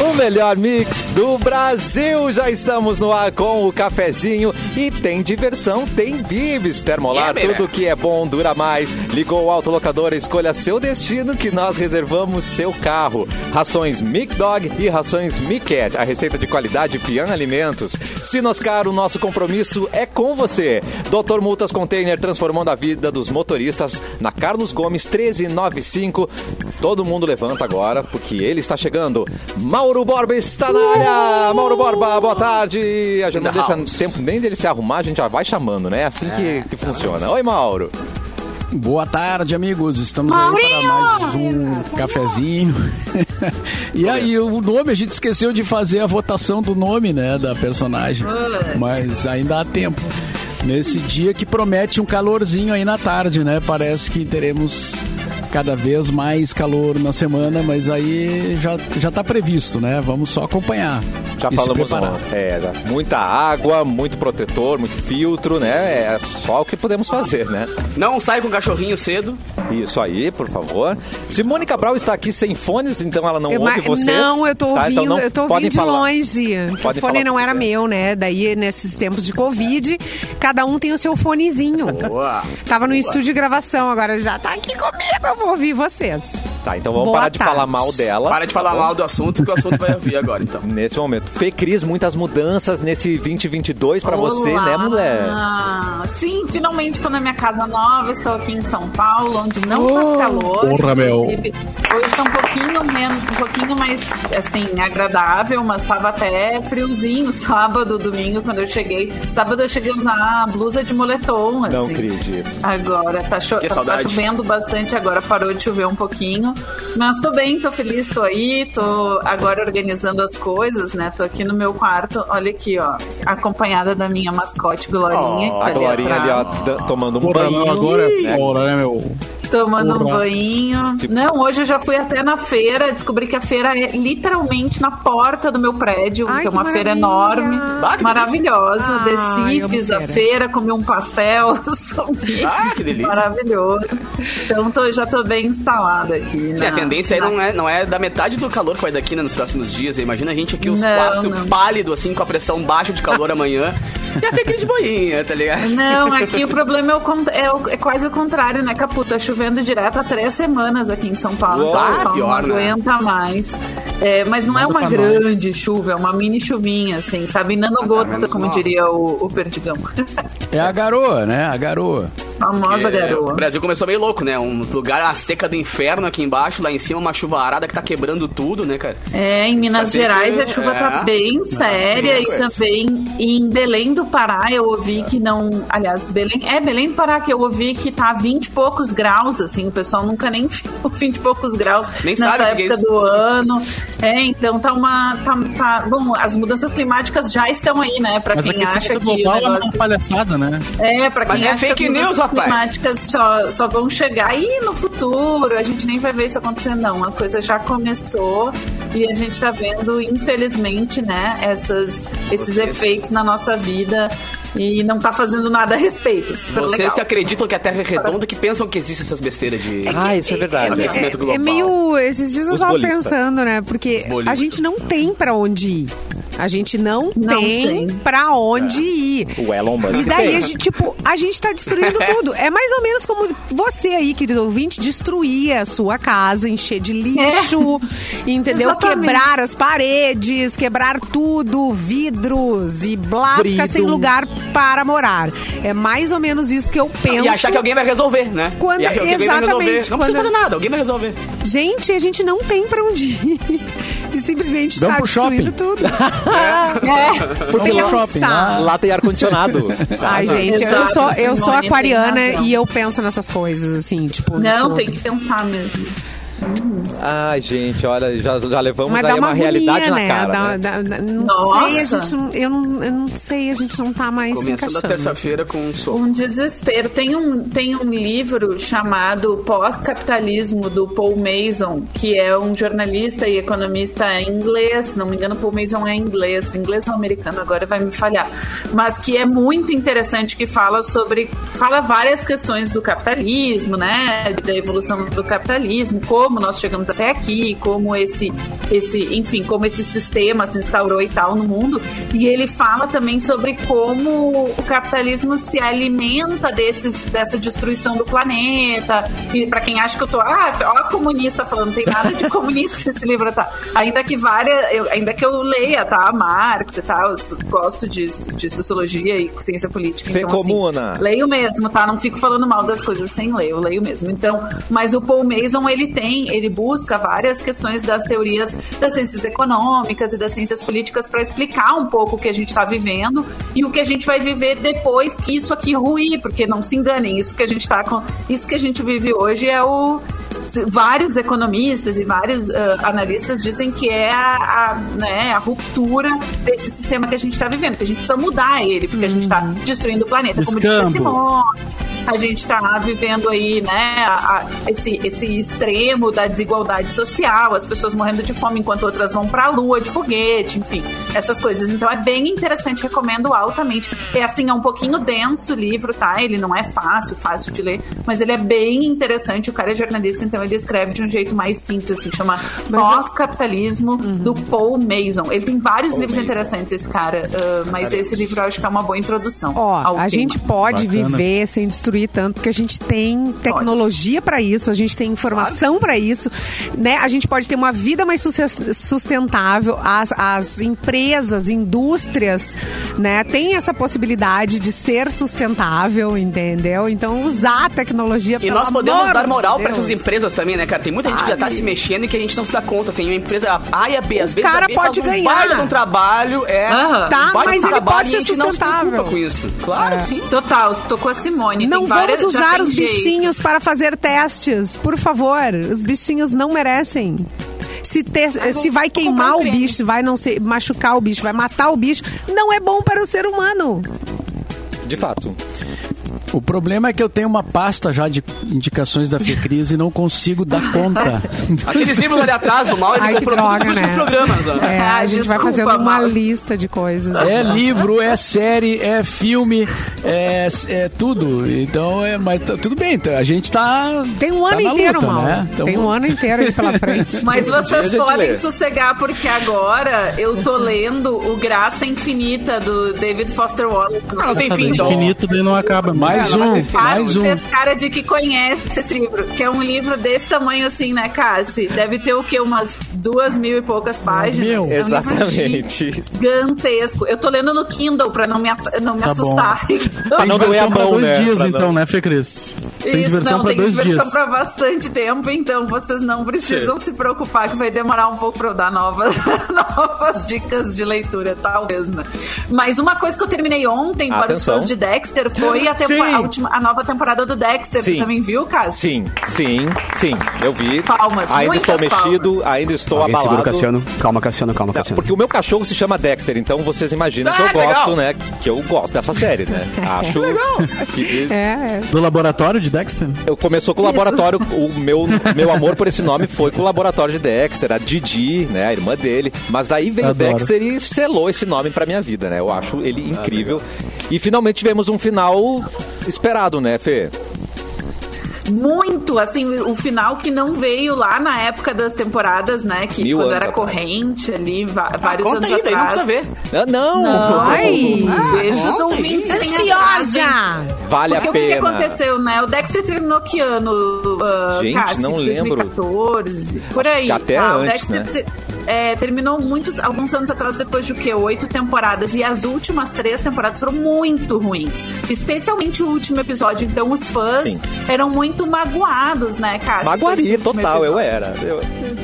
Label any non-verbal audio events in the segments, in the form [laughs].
O melhor mix do Brasil. Já estamos no ar com o cafezinho e tem diversão, tem bibs. Termolar, Yeah, baby. tudo que é bom dura mais. Ligou o autolocador, escolha seu destino que nós reservamos seu carro. Rações Mic Dog e rações Mic Cat. A receita de qualidade Pian Alimentos. Sinoscar, o nosso compromisso é com você. Doutor Multas Container transformando a vida dos motoristas na Carlos Gomes 1395. Todo mundo levanta agora porque ele está chegando. Mauro Borba está na área. Mauro Borba, boa tarde. A gente não deixa house. tempo nem dele se arrumar, a gente já vai chamando, né? É assim que, que funciona. Oi, Mauro. Boa tarde, amigos. Estamos aí para mais um cafezinho. [laughs] e aí, o nome, a gente esqueceu de fazer a votação do nome, né, da personagem. Mas ainda há tempo. Nesse dia que promete um calorzinho aí na tarde, né? Parece que teremos cada vez mais calor na semana, mas aí já, já tá previsto, né? Vamos só acompanhar. Já e se falamos preparar. ontem. É, já- muita água, muito protetor, muito filtro, né? É só o que podemos fazer, né? Não sai com o cachorrinho cedo. Isso aí, por favor. Simone Cabral está aqui sem fones, então ela não Eu, ouve vocês. Não, eu tô tá? ouvindo, Então não eu tô podem ouvindo de falar. longe. O fone não era quiser. meu, né? Daí, nesses tempos de Covid, cada um tem o seu fonezinho. Boa. Tava no estúdio de gravação, agora já tá aqui comigo, eu vou ouvir vocês. Tá, então vamos Boa parar de tarde. falar mal dela. Para de falar tá bom? mal do assunto, que o assunto vai ouvir agora, então. [laughs] Nesse momento. Fê Cris, muitas mudanças nesse 2022 pra você, Olá. né, mulher? Sim, finalmente estou na minha casa nova, estou aqui em São Paulo, onde não Oh, faz calor. porra, meu. Hoje está um pouquinho menos, um pouquinho mais assim, agradável, mas estava até friozinho [laughs] sábado, domingo, quando eu cheguei. Sábado eu cheguei a usar blusa de moletom, assim. Não acredito. Agora, tá, cho Que tá- tá chovendo bastante, agora parou de chover um pouquinho. Mas tô bem, tô feliz, tô aí, tô agora organizando as coisas, né? Tô aqui no meu quarto, olha aqui, ó, acompanhada da minha mascote Glorinha. Oh, A Glorinha ali, ó, tomando um banho. agora é fora, né, meu? Tomando um banho. Tipo- Não, hoje eu já fui até na feira, descobri que a feira é literalmente na porta do meu prédio, Ai, que é que uma feira maravilha. enorme, Ah, que maravilhosa. Ai, Desci, a feira. feira, comi um pastel, [laughs] subi. Ah, que delícia. Maravilhoso. Então tô, já tô bem instalada aqui. Sim, a na- tendência aí na- não é, não é da metade do calor que vai daqui né, nos próximos dias. Imagina a gente aqui, os Não, quatro não. pálido, assim, com a pressão baixa de calor amanhã. E a Fê de boinha, tá ligado? Não, aqui o problema é, o é o- é quase o contrário, né, Capu? Tá chovendo direto há três semanas aqui em São Paulo. Uou, então o pessoal pior, não né? aguenta mais. É, mas não é uma grande chuva, é uma mini chuvinha, assim, sabe? Nanogota, menos como mal. diria o, o Perdigão. [laughs] É a garoa, né? A garoa. Famosa garoa. O Brasil começou meio louco, né? Um lugar, a seca do inferno aqui embaixo, lá em cima uma chuva arada que tá quebrando tudo, né, cara? É, em Minas Saber Gerais que- a chuva é. tá bem séria bem e também em Belém do Pará eu ouvi que não. Aliás, Belém. É, Belém do Pará que eu ouvi que tá 20 e poucos graus, assim, o pessoal nunca nem [laughs] viu 20 e poucos graus Nem nessa sabe é época do ano. É, então tá uma. Tá, tá- bom, as mudanças climáticas já estão aí, né? Pra Mas quem acha que o global é uma negócio. palhaçada, né? É, pra Mas quem é acha fake que news, rapaz. climáticas só, só vão chegar aí no futuro, a gente nem vai ver isso acontecer, não. A coisa já começou e a gente tá vendo, infelizmente, né, essas, esses Vocês- efeitos na nossa vida e não tá fazendo nada a respeito. Super Vocês legal. que acreditam que a Terra é redonda, que pensam que existem essas besteiras de... Ah, isso é verdade. aquecimento global. É meio. Esses dias eu Os tava pensando, né? Porque a gente não tem pra onde ir. A gente não, Não tem, tem. pra onde ir. O Elon Musk E daí, a gente, tipo, a gente tá destruindo [laughs] tudo. É mais ou menos como você aí, querido ouvinte, destruir a sua casa, encher de lixo, [laughs] entendeu? Exatamente. Quebrar as paredes, quebrar tudo, vidros e blá, ficar sem lugar para morar. É mais ou menos isso que eu penso. E achar que alguém vai resolver, né? Quando- e exatamente, Não precisa quando- fazer nada, alguém vai resolver. Gente, a gente não tem pra onde ir. E simplesmente Vamos tá pro destruindo [laughs] shopping. tudo. É, Porque Tem lá, que pensar. lá tem ar-condicionado. [laughs] Ai, gente, eu Exato, sou, eu sou Simone, tem aquariana e eu penso nessas coisas, assim, tipo. não, tem que pensar mesmo. Ai, gente, olha, já, já levamos Mas aí dá uma, uma realidade na cara. Dá- né? dá- dá- não Nossa. sei, a gente não, eu, não, eu não sei, a gente não tá mais Começando a terça-feira com um soco. Um desespero. Tem um, tem um livro chamado Pós-Capitalismo, do Paul Mason, que é um jornalista e economista inglês. Se não me engano, Paul Mason é inglês, inglês ou americano, agora vai me falhar. Mas que é muito interessante, que fala sobre. fala várias questões do capitalismo, né? Da evolução do capitalismo, como nós chegamos até aqui, como esse, esse, enfim, como esse sistema se instaurou e tal no mundo. E ele fala também sobre como o capitalismo se alimenta desses, dessa destruição do planeta. E para quem acha que eu tô, ah, ó, comunista falando, não tem nada de [laughs] comunista nesse livro, tá? Ainda que várias, eu, ainda que eu leia, tá? Marx e tal, gosto de, de sociologia e ciência política. Fê então, assim, comuna. leio mesmo, tá? Não fico falando mal das coisas sem ler, eu leio mesmo. Então, mas o Paul Mason, ele tem, ele busca várias questões das teorias das ciências econômicas e das ciências políticas para explicar um pouco o que a gente está vivendo e o que a gente vai viver depois que isso aqui ruir, porque não se enganem, isso que a gente tá com, isso que a gente vive hoje é o vários economistas e vários ah, analistas dizem que é a, a, né, a ruptura desse sistema que a gente está vivendo, que a gente precisa mudar ele, porque a gente está destruindo o planeta, como disse a Escambo. Simone. A gente está vivendo aí, né, a- esse, esse extremo da desigualdade social, as pessoas morrendo de fome enquanto outras vão para a lua de foguete, enfim, essas coisas. Então é bem interessante, recomendo altamente. É assim, é um pouquinho denso o livro, tá? Ele não é fácil, fácil de ler, mas ele é bem interessante. O cara é jornalista, então ele escreve de um jeito mais simples, assim, chama Mas eu- Pós-Capitalismo, do Paul Mason. Ele tem vários livros interessantes, esse cara, ah, mas esse livro eu acho que é uma boa introdução. Ó, ao a tema. gente pode Bacana. viver sem destruir tanto, porque a gente tem tecnologia para isso, a gente tem informação para isso, né? A gente pode ter uma vida mais sustentável, as, as empresas, indústrias, né? Tem essa possibilidade de ser sustentável, entendeu? Então, usar a tecnologia E nós podemos dar moral Deus. essas empresas também, né, cara? Tem muita gente que já tá Sabe? se mexendo e que a gente não se dá conta. Tem uma empresa A e a B. Às O vezes cara a B pode faz um ganhar. baita de um trabalho, é. Aham. Tá, um mas um ele pode ser gente não se sustentável. preocupa com isso. Claro, É. sim. Total, tô com a Simone. Não Tem vamos várias, usar os jeito. bichinhos para fazer testes, por favor. Os bichinhos não merecem. Se, te- se vai queimar o bicho, se vai não se machucar o bicho, vai matar o bicho, não é bom para o ser humano. De fato. O problema é que eu tenho uma pasta já de indicações da Fecris e não consigo dar conta. [laughs] Aqueles livros ali atrás do mal, ele Ai, comprou todos droga, os últimos né? programas. ó. É, a gente vai Desculpa, fazendo uma Mauro. lista de coisas. É livro, é série, é filme, é, é tudo. Então, é, mas tá- tudo bem, tá- a gente tá. Tem um tá ano na inteiro, luta, mal. né? Então, Tem um ano inteiro aí pela frente. [laughs] Mas vocês gente podem lê. sossegar, porque agora eu tô lendo o Graça Infinita do David Foster Wallace. Ah, não tem fim, então. Infinito daí não acaba. Mais Ela vai um, mais um. Fez cara de que conhece esse livro, que é um livro desse tamanho assim, né, Cassi? Deve ter o quê? Umas duas mil e poucas páginas. mil? É um livro Exatamente. gigantesco. Eu tô lendo no Kindle pra não me, não me Tá bom. assustar. Tem [laughs] não doer diversão a pra mão, dois né? dias, Pra então, não- né, Fê Cris? Tem Isso, diversão não, pra tem dois diversão dias. pra bastante tempo, então vocês não precisam se preocupar que vai demorar um pouco pra eu dar novas, [laughs] novas dicas de leitura, talvez, né? Mas uma coisa que eu terminei ontem para os Atenção. fãs de Dexter foi a, tempo- Sim. A última, a nova temporada do Dexter. Sim. Você também viu, Cássio? Sim, sim, sim. Eu vi. Palmas, Ainda estou muitas mexido, palmas. ainda estou Alguém abalado. Cassiano. Calma, Cassiano, calma, Cassiano. Porque o meu cachorro se chama Dexter, então vocês imaginam que Ah, eu gosto, legal. né? Que eu gosto dessa série, né? [laughs] Acho que É, é. Do laboratório de Dexter? eu começou com o laboratório, o meu, [laughs] meu amor por esse nome foi com o laboratório de Dexter, a Didi, né, a irmã dele. Mas daí veio o Adoro. Dexter e selou esse nome pra minha vida, né? Eu acho ele incrível. E finalmente tivemos um final esperado, né, Fê? Muito, assim, o final que não veio lá na época das temporadas, né? Que Mil quando era atrás. corrente ali, va- vários Conta anos aí, daí não atrás. precisa ver. Ah, não! Ai, Deixa os ouvintes ansiosa! Vale Porque a o que, pena. aconteceu, né? O Dexter terminou que ano, uh, Gente, Cassi? não lembro. 2014, por aí. até? O antes, Dexter né? é, terminou muitos, alguns anos atrás, depois de o quê? Oito temporadas. E as últimas três temporadas foram muito ruins. Especialmente o último episódio. Então, os fãs Sim. eram muito magoados, né, esse Maguari, total, eu era. Eu-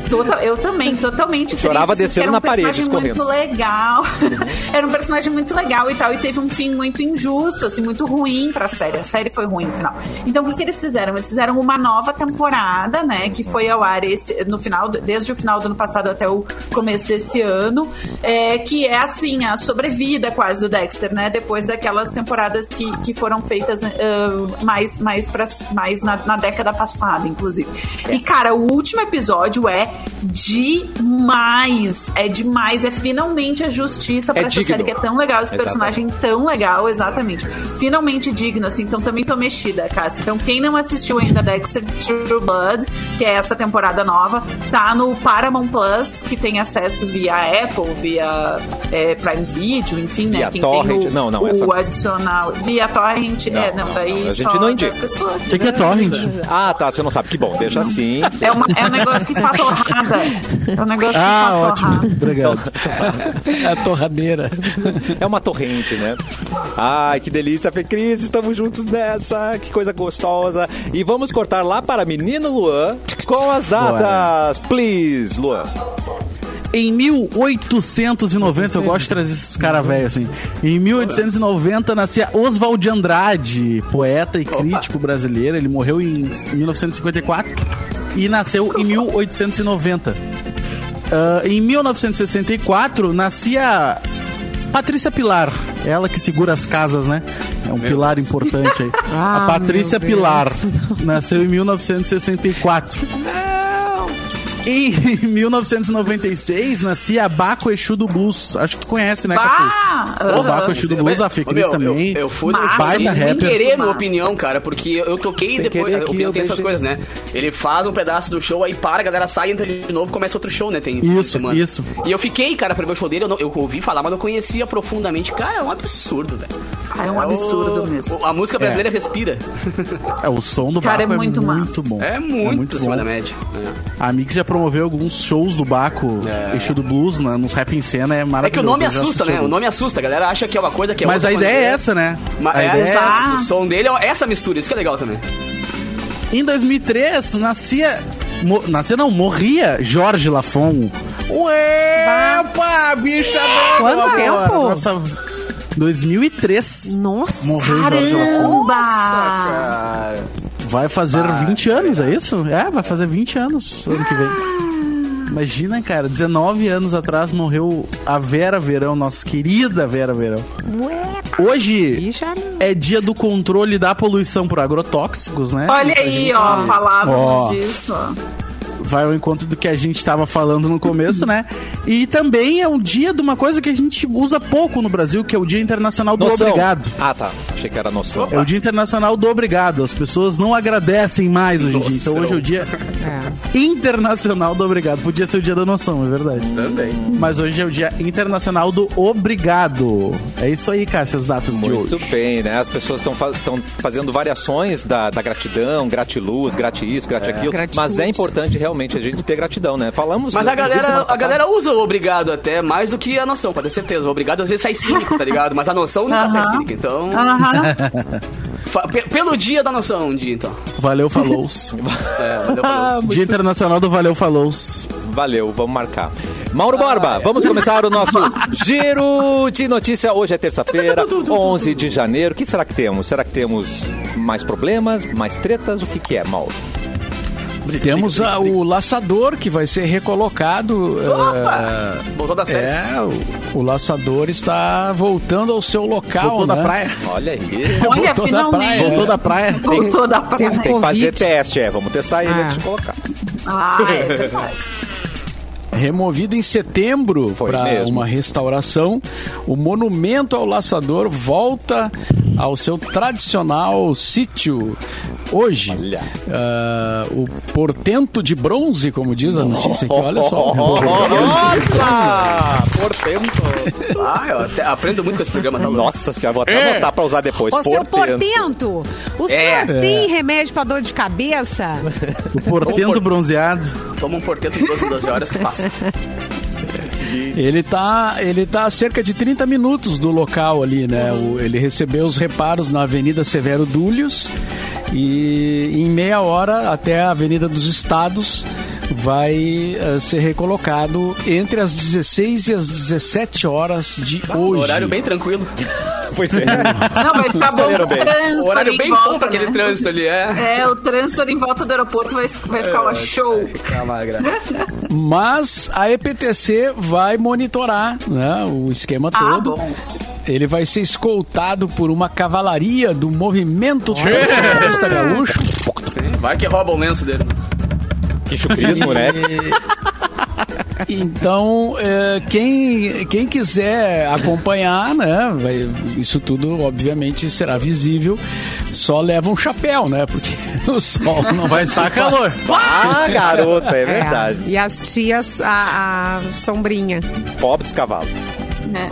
Total- eu também, totalmente Chorava triste, descendo era um na parede, personagem muito escorrendo. legal. [laughs] era um personagem muito legal e tal. E teve um fim muito injusto, assim, muito ruim pra série. A série foi ruim no final. Então o que, que eles fizeram? Eles fizeram uma nova temporada, né? Que foi ao ar esse, no final, desde o final do ano passado até o começo desse ano. é, que é assim, a sobrevida quase do Dexter, né? Depois daquelas temporadas que, que foram feitas ah, mais, mais, pra, mais na, na década passada, inclusive. E, cara, o último episódio é demais. É demais. É finalmente a justiça pra É essa digno. série que é tão legal, esse Exatamente. personagem tão legal, exatamente. Finalmente digno, assim. Então também tô mexida, Cássia. Então quem não assistiu ainda Dexter True Blood, que é essa temporada nova, tá no Paramount Plus, que tem acesso via Apple, via é, Prime Video, enfim, né? Via quem torrent. tem o, Não, não, o essa não. adicional. Via torrent, é, não, não, daí não, a gente só não indica. pessoa. O que, que é torrent? [laughs] Ah, tá. Você não sabe. Que bom, deixa assim. É, uma- é um negócio que faz [laughs] torrada. É um negócio que Ah, faz ótimo. torrada. Obrigado. É a torradeira. É uma torrente, né? Ai, que delícia, Fê Cris. Estamos juntos nessa. Que coisa gostosa. E vamos cortar lá para Menino Luan com as datas. Please, Luan. Em 1890, eu gosto de trazer esses caras velhos assim. Em 1890 nascia Oswald de Andrade, poeta e crítico brasileiro. Ele morreu em 1954 e nasceu em 1890. Ah, em 1964 nascia Patrícia Pilar, ela que segura as casas, né? É um pilar importante aí. [laughs] Ah, a Patrícia meu Deus. Pilar nasceu em 1964. Em 1996 nascia Baco Exu do Blues. Acho que tu conhece, né, Capu? Bah! O Baco Exu do Blues, a Fê Ô, Cris meu, também. Eu, eu fui Massa, baita sem, sem rapper. querer, minha opinião, cara, porque eu toquei Sem depois. A opinião eu tem essas coisas, né? Ele faz um pedaço do show, aí para, a galera sai, entra de novo, começa outro show, né? Tem Isso, semana. isso. E eu fiquei, cara, pra ver o show dele, eu, não- eu ouvi falar, mas não conhecia profundamente. Cara, é um absurdo, velho. Ah, é um absurdo o- mesmo. A música brasileira respira. É, o som do Cara, Baco é muito massa. bom. É muito, acima bom. da média. É. A Mix já promoveu alguns shows do Baco, É. Do Blues, né, nos rap em cena, é É maravilhoso. que o nome assusta, né? O alguns. nome assusta. A galera acha que é uma coisa que é Mas outra a ideia é vê. essa, né? A é, ideia é essa. O som dele é essa mistura, isso que é legal também. Em 2003, nascia... mo- nascia não, morria Jorge Lafon. Ué, pá, bicha Quanto agora. tempo? Nossa, 2003. Nossa. Morreu Jorge Lafon. Caramba! Vai fazer 20 anos, é isso? É, vai fazer 20 anos ano que vem. Imagina, cara, 19 anos atrás morreu a Vera Verão, nossa querida Vera Verão. Hoje é dia do controle da poluição por agrotóxicos, né? Olha aí, gente ó, falávamos Ó. disso, ó. Vai ao encontro do que a gente estava falando no começo, né? E também é um dia de uma coisa que a gente usa pouco no Brasil, que é o Dia Internacional do Noção. Obrigado. Ah, tá. Achei que era noção. É o Dia Internacional do Obrigado. As pessoas não agradecem mais hoje em dia. Então hoje é o Dia É. Internacional do Obrigado. Podia ser o Dia da Noção, é verdade. Também. Mas hoje é o Dia Internacional do Obrigado. É isso aí, Cássio, as datas de Muito hoje. bem, né? As pessoas estão fazendo variações da, da gratidão, gratiluz, grati isso, grati. Gratitude. Mas é importante realmente a gente ter gratidão, né? Falamos. Mas a galera, a galera usa o obrigado até mais do que a noção, pode ter certeza. O obrigado às vezes sai cínico, tá ligado? Mas a noção nunca sai Aham. cínica. Então, [laughs] fa- pe- pelo dia da noção, um dia então. Valeu, falou. [laughs] É, valeu, falou. Dia Internacional do Valeu, falou. Valeu, vamos marcar. Mauro Borba, vamos começar o nosso [laughs] giro de notícia. Hoje é terça-feira, 11 de janeiro. O que será que temos? Será que temos mais problemas, mais tretas? O que, que é, Mauro? Temos a- o laçador que vai ser recolocado. Opa! Voltou das é, séries. é, o, o laçador está voltando ao seu local. Voltou né? da praia. Olha aí. Olha, Voltou da praia. finalmente. Voltou da praia. Voltou da praia. Teve Tem que fazer teste, é. Vamos testar ele Ah. antes de colocar. Ah, é verdade. Removido em setembro para uma restauração, o monumento ao laçador volta ao seu tradicional sítio. Hoje. Ah, o portento de bronze, como diz a notícia aqui, olha só. [laughs] Nossa! Portento! Ah, eu até aprendo muito com esse programa, tá? Nossa senhora, vou até anotar pra usar depois. Ô, seu portento, o É. senhor tem remédio pra dor de cabeça? O portento bronzeado. Toma um porteto de 12 em 12 horas que passa. [laughs] Ele tá, ele tá a cerca de 30 minutos do local ali, né? O- ele recebeu os reparos na Avenida Severo Dúlios e em meia hora até a Avenida dos Estados vai eh, ser recolocado entre as 16 e as 17 horas de hoje. Horário bem tranquilo. [laughs] Pois é. Não, vai ficar bom Escolheram o bem. trânsito. Horário ali bem em volta, bom pra aquele né? trânsito ali, é. É, o trânsito ali em volta do aeroporto vai, vai ficar uma show. [laughs] Mas a EPTC vai monitorar né, o esquema Ah, todo. bom. Ele vai ser escoltado por uma cavalaria do movimento tradicionalista gaúcho. Vai que rouba o lenço dele. Que chucrismo, né? [laughs] Então, é, quem, quem quiser acompanhar, né? vai- isso tudo, obviamente, será visível. Só leva um chapéu, né? Porque [laughs] o sol não Vai estar ser calor. Ah, garoto, é verdade. E as tias, a, a sombrinha. Pobre dos cavalos. Né?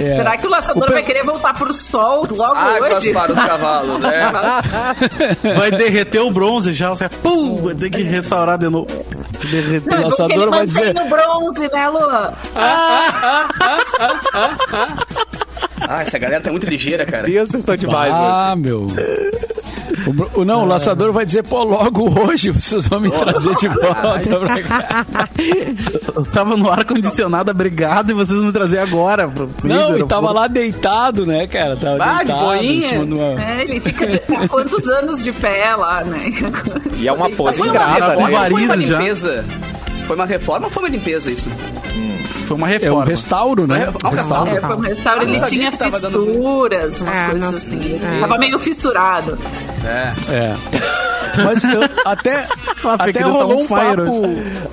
É. Será que o laçador O pe- vai querer voltar pro sol logo Águas hoje? para os cavalos, né? [laughs] Vai derreter o bronze já. Caras, pum, vai ter que restaurar de novo. Derreter. Não, é bom laçador vai dizer- no bronze, né, Luan? Ah, essa galera tá muito ligeira, cara. Deus, vocês estão demais, mano. Ah, meu. O, o- não, o laçador vai dizer, pô, logo hoje vocês vão me trazer de volta pra [laughs] cá. Eu tava no ar-condicionado abrigado e vocês me trazer agora. Pro, pro Não, e tava lá deitado, né, cara? Tava Ah, de deitado boinha. de uma... É, ele fica há quantos anos de pé lá, né? E é uma pose ingrata, né? Foi uma já. limpeza. Foi uma reforma ou foi uma limpeza isso? Foi uma É um reforma. restauro, né? Ah, um Restauro. É, foi um não ele tinha fissuras, umas É, coisas assim. É. Tava meio fissurado. É. É. Mas eu, até, [laughs] Ah, até Cris rolou tá um papo.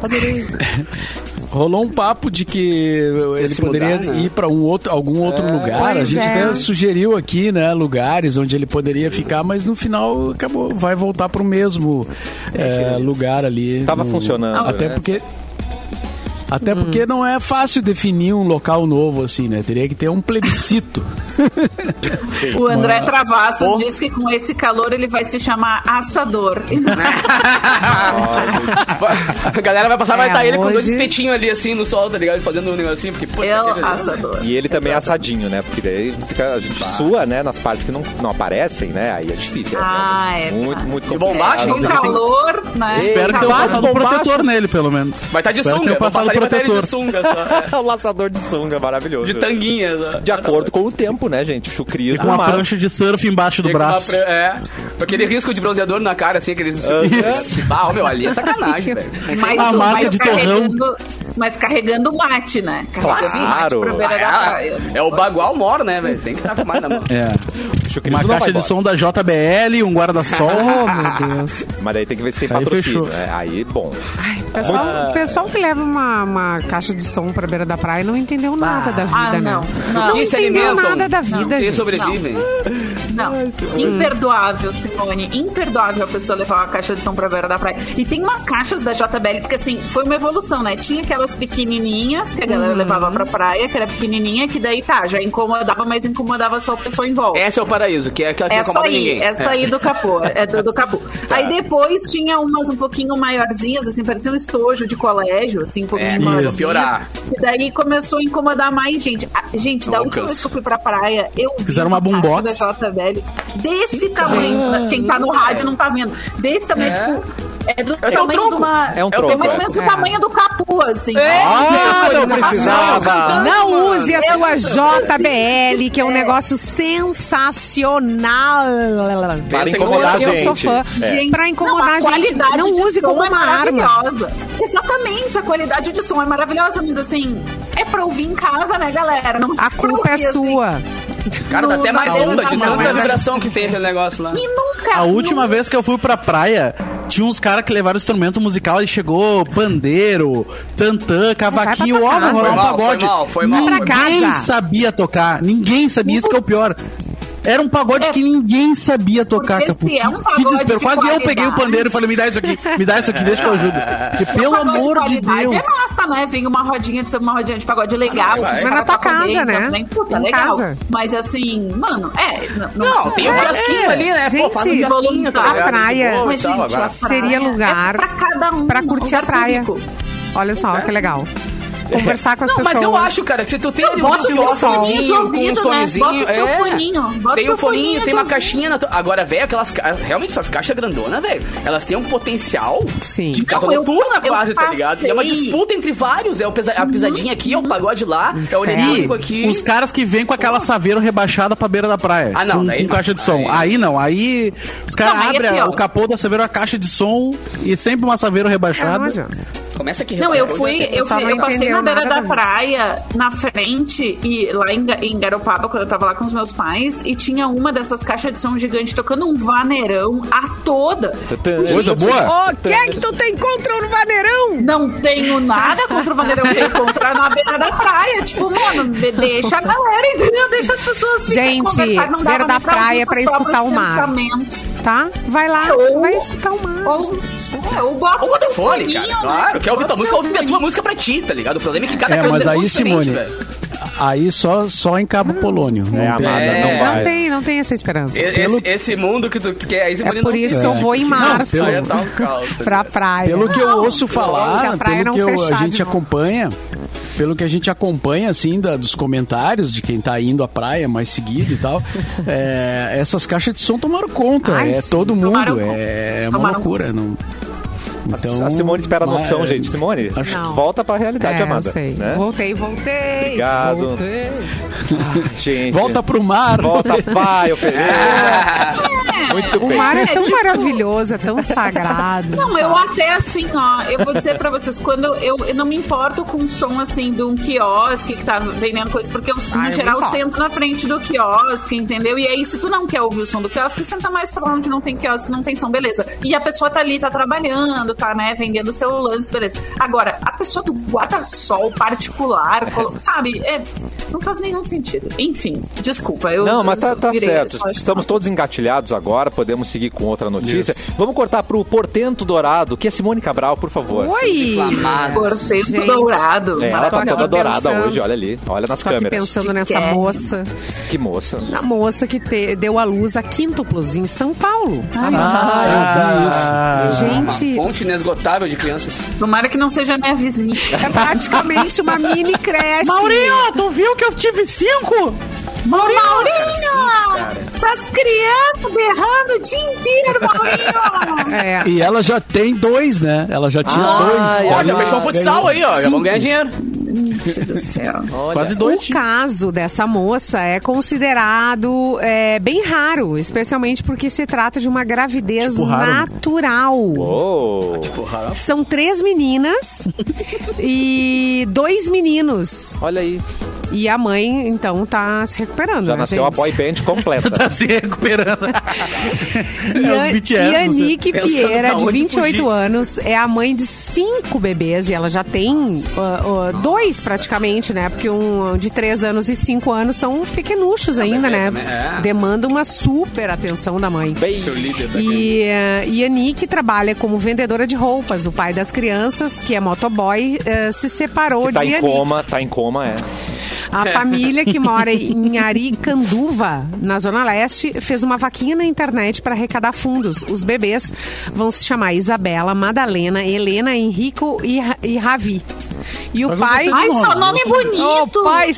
[laughs] rolou um papo de que ele poderia mudar, né? ir para um outro, algum outro lugar. A gente é. até sugeriu aqui, né, lugares onde ele poderia ficar, mas no final acabou, vai voltar para o mesmo é, lugar ali. Tava funcionando, Até né? porque até porque não é fácil definir um local novo assim, né? Teria que ter um plebiscito. [laughs] O André Mas- Travassos Pô. disse que com esse calor ele vai se chamar assador. [laughs] [laughs] A galera vai passar, vai É, estar ele com dois hoje- espetinhos ali assim no sol, tá ligado? Fazendo um negocinho, porque pô, Eu, aquele- assador. E ele também é assadinho, né? Porque daí fica, a gente sua, né? Nas partes que não, não aparecem, né? Aí é difícil. Ah, é Muito, verdade. muito De bombacha, Com complicado. calor, né? Espero que tenha Quase passado bombacha. protetor nele, pelo menos. Vai estar de Espero que sunga, passado o protetor. de sunga só. É [laughs] o laçador de sunga, maravilhoso. De tanguinha. só. De acordo com o tempo, né, gente? Chucrismo, Com uma mas- prancha de surf embaixo do E braço. pre- É. Aquele risco de bronzeador na cara, assim, aqueles. Isso. Ah, meu, ali é sacanagem, [laughs] velho. Mas, A o- marca mas de carregando, mas carregando mate, né? Carregando Claro. mate pra praia. É, é o bagual moro, né, velho? Tem que estar com mais na mão. É. Uma caixa de embora. som da JBL, um guarda-sol. [laughs] Oh, meu Deus. Mas daí tem que ver se tem Aí patrocínio. fechou. né? Aí, bom. O pessoal, o pessoal que leva uma, uma caixa de som pra beira da praia não entendeu nada da vida, Ah, né? não. Não, Não. Entendeu nada da vida, Quem gente. sobrevivem? Não, imperdoável, Simone. Imperdoável a pessoa levar uma caixa de som pra beira da praia. E tem umas caixas da JBL, porque assim, foi uma evolução, né? Tinha aquelas pequenininhas que a galera levava pra praia, que era pequenininha, que daí tá, já incomodava, mas incomodava só a pessoa em volta. Esse é o paraíso, que é aquela que não Essa incomoda aí, ninguém. essa É. aí do capô, é do, do capô. [laughs] Aí depois tinha umas um pouquinho maiorzinhas, assim, parecia um estojo de colégio, assim, um pouquinho É, maiorzinha. a piorar. E daí começou a incomodar mais gente. Ah, gente, da última vez que eu fui pra praia, eu Fizeram uma boombox. caixa da JBL desse tamanho, né? quem tá no rádio não tá vendo, desse tamanho, tipo... É do É tamanho uma... É um tronco, mais ou é. menos do É. tamanho do capu, assim. Ah, não precisava! Não use a Eu sua JBL, que é um É. negócio sensacional. Para incomodar Eu gente. sou fã. É. Pra incomodar Não, a gente, não use como é uma arma. maravilhosa. Exatamente, a qualidade de som é maravilhosa, mas assim, é pra ouvir em casa, né, galera? Não A culpa é assim. sua. Cara, dá até mais onda da de tanta vibração que tem aquele negócio lá. E nunca. A última nunca- vez que eu fui pra praia, tinha uns caras que levaram instrumento musical e chegou pandeiro, tantã, cavaquinho, ó, Foi um pagode. foi mal, foi mal, foi Ninguém mal. sabia tocar, ninguém sabia, isso que é o pior. Era um pagode É. que ninguém sabia tocar, Porque Capu. é um Que- desespero. de Quase eu peguei o qualidade. pandeiro e falei, me dá isso aqui, me dá isso aqui, deixa que eu ajudo. Porque, pelo Pagode amor de qualidade Deus. É massa, né? Vem uma rodinha de ser uma rodinha de pagode legal. vai. os Mas caras na tua casa, bem, né? também, puta, Em legal. casa. Mas assim, mano, é. n- Não, tem um É, casquinho ali, né? Pô, gente, faz um tá a praia- De Mas, gente, a praia Seria lugar é pra cada um. pra curtir a praia. Olha só, que legal. Conversar com as Não, pessoas. mas eu acho, cara, que se tu tem ali um bota o seu foninho de quiosquezinho com um ouvido, né? sonezinho, Bota o seu é, foninho, bota tem o um foninho, foninho tem uma ouvido. caixinha na tua... Agora, velho, aquelas... Realmente, essas caixas grandonas, velho, elas têm um potencial Sim. de casa Não, eu- noturna eu quase, tá ligado? É uma disputa entre vários, é o pesa- a pisadinha aqui, é o pagode lá, é o eletrônico aqui. os caras que vêm com aquela saveiro rebaixada pra beira da praia. Ah, não, Com, daí com não. caixa de som. Aí- não, aí os caras Não, é abrem o capô da saveiro, a caixa de som e sempre uma saveiro É, não rebaixada. Começa aqui. Não, eu fui, eu, fui- não eu passei na beira da praia, na frente, e lá em, em Garopaba, quando eu tava lá com os meus pais, e tinha uma dessas caixas de som gigante tocando um vaneirão a toda. Coisa boa. Ô, o que é que tu tem contra o vaneirão? Não tenho nada contra o vaneirão que encontrar na beira da praia. Tipo, mano, de- deixa a galera, entendeu? Deixa as pessoas ficarem. Não dava beira da pra praia ouvir pra escutar o mar. Tá? Vai lá, Ou- vai escutar o mar. Ou, é, ou bota o bota seu fone, foninho, cara. né? Claro, quer ouvir tua música, ouvir a tua música pra ti, tá ligado? O problema é que cada É, mas é aí, Simone, velho. aí só, só em Cabo Polônio. Não É, tem. amada, É, não vai. Não tem, não tem essa esperança. Esse, Pelo- esse mundo que tu quer, aí Simone É por não isso que eu vou em março pelo- Aí é caos. tá pra praia. Pelo que eu Não, ouço se falar, a praia pelo não que eu- a gente acompanha, pelo que a gente acompanha, assim, da- dos comentários de quem tá indo à praia mais seguido e tal, é, essas caixas de som tomaram conta. Ai, é sim, todo mundo. conta. É, uma loucura. Não... Então, a Simone espera a noção, mas- gente. Simone, acho- Não. volta pra realidade, É, amada. eu sei. né? Voltei, voltei. Obrigado. Voltei. Gente, Volta pro mar. Volta, vai, oferecer. [laughs] Muito O bem. mar é tão [laughs] tipo- maravilhoso, é tão sagrado. Não, eu até assim, ó, eu vou dizer pra vocês, quando eu, eu não me importo com o som assim de um quiosque que tá vendendo coisa, porque eu, Ah, no eu geral, importo. sento na frente do quiosque, entendeu? E aí, se tu não quer ouvir o som do quiosque, senta mais pra onde não tem quiosque, não tem som, beleza. E a pessoa tá ali, tá trabalhando, tá, né, vendendo o seu lance, beleza. Agora, a pessoa do guarda-sol particular, colo- sabe, é, não faz nenhum sentido. Enfim, desculpa, eu. Não, mas tá, eu tá certo. Estamos todos engatilhados agora, podemos seguir com outra notícia. Vamos cortar pro Portento Dourado, que é Simone Cabral, por favor. Oi! Portento Gente. dourado. É, ela tá toda dourada pensando. hoje, olha ali. Olha nas Tô aqui câmeras. pensando nessa Chiquérrima. moça. Que moça. Na moça que te- deu à luz a quíntuplos em São Paulo. Ah, eu vi isso. Gente, Fonte inesgotável de crianças. Tomara que não seja minha vizinha. é praticamente uma mini creche. tu viu que eu tive cinco? Maurinho! cara. Essas crianças berrando o dia inteiro, Maurinho! [laughs] É. E ela já tem dois, né? Ela já tinha Ah, dois. Ó, já fechou um futsal aí, ó. Já vamos ganhar dinheiro. do céu. Quase dois. O caso dessa moça é considerado é, bem raro, especialmente porque se trata de uma gravidez Tipo raro, né? natural. Oh. São três meninas e dois meninos. Olha aí. E a mãe, então, tá se recuperando. Já né, nasceu a gente? boy band completa. [laughs] Tá se recuperando. E, [laughs] é os a, BTS. e a não sei. Nick Pensando Pieira, pra de onde 28 fugir. anos, é a mãe de cinco bebês e ela já tem ah, ah, dois praticamente, né? Porque um de três anos e cinco anos são pequenuchos ainda, bebê né? também, é. Demanda uma super atenção da mãe. Bem, Seu líder da E, eh, e a Nick trabalha como vendedora de roupas. O pai das crianças, que é motoboy, eh, se separou que tá de em Nick. coma, tá em coma, é. A família que mora [laughs] em Aricanduva, na Zona Leste, fez uma vaquinha na internet para arrecadar fundos. Os bebês vão se chamar Isabela, Madalena, Helena, Henrico e, e Ravi. E o Mas pai. Ai, só nome Ô, bonito! pai,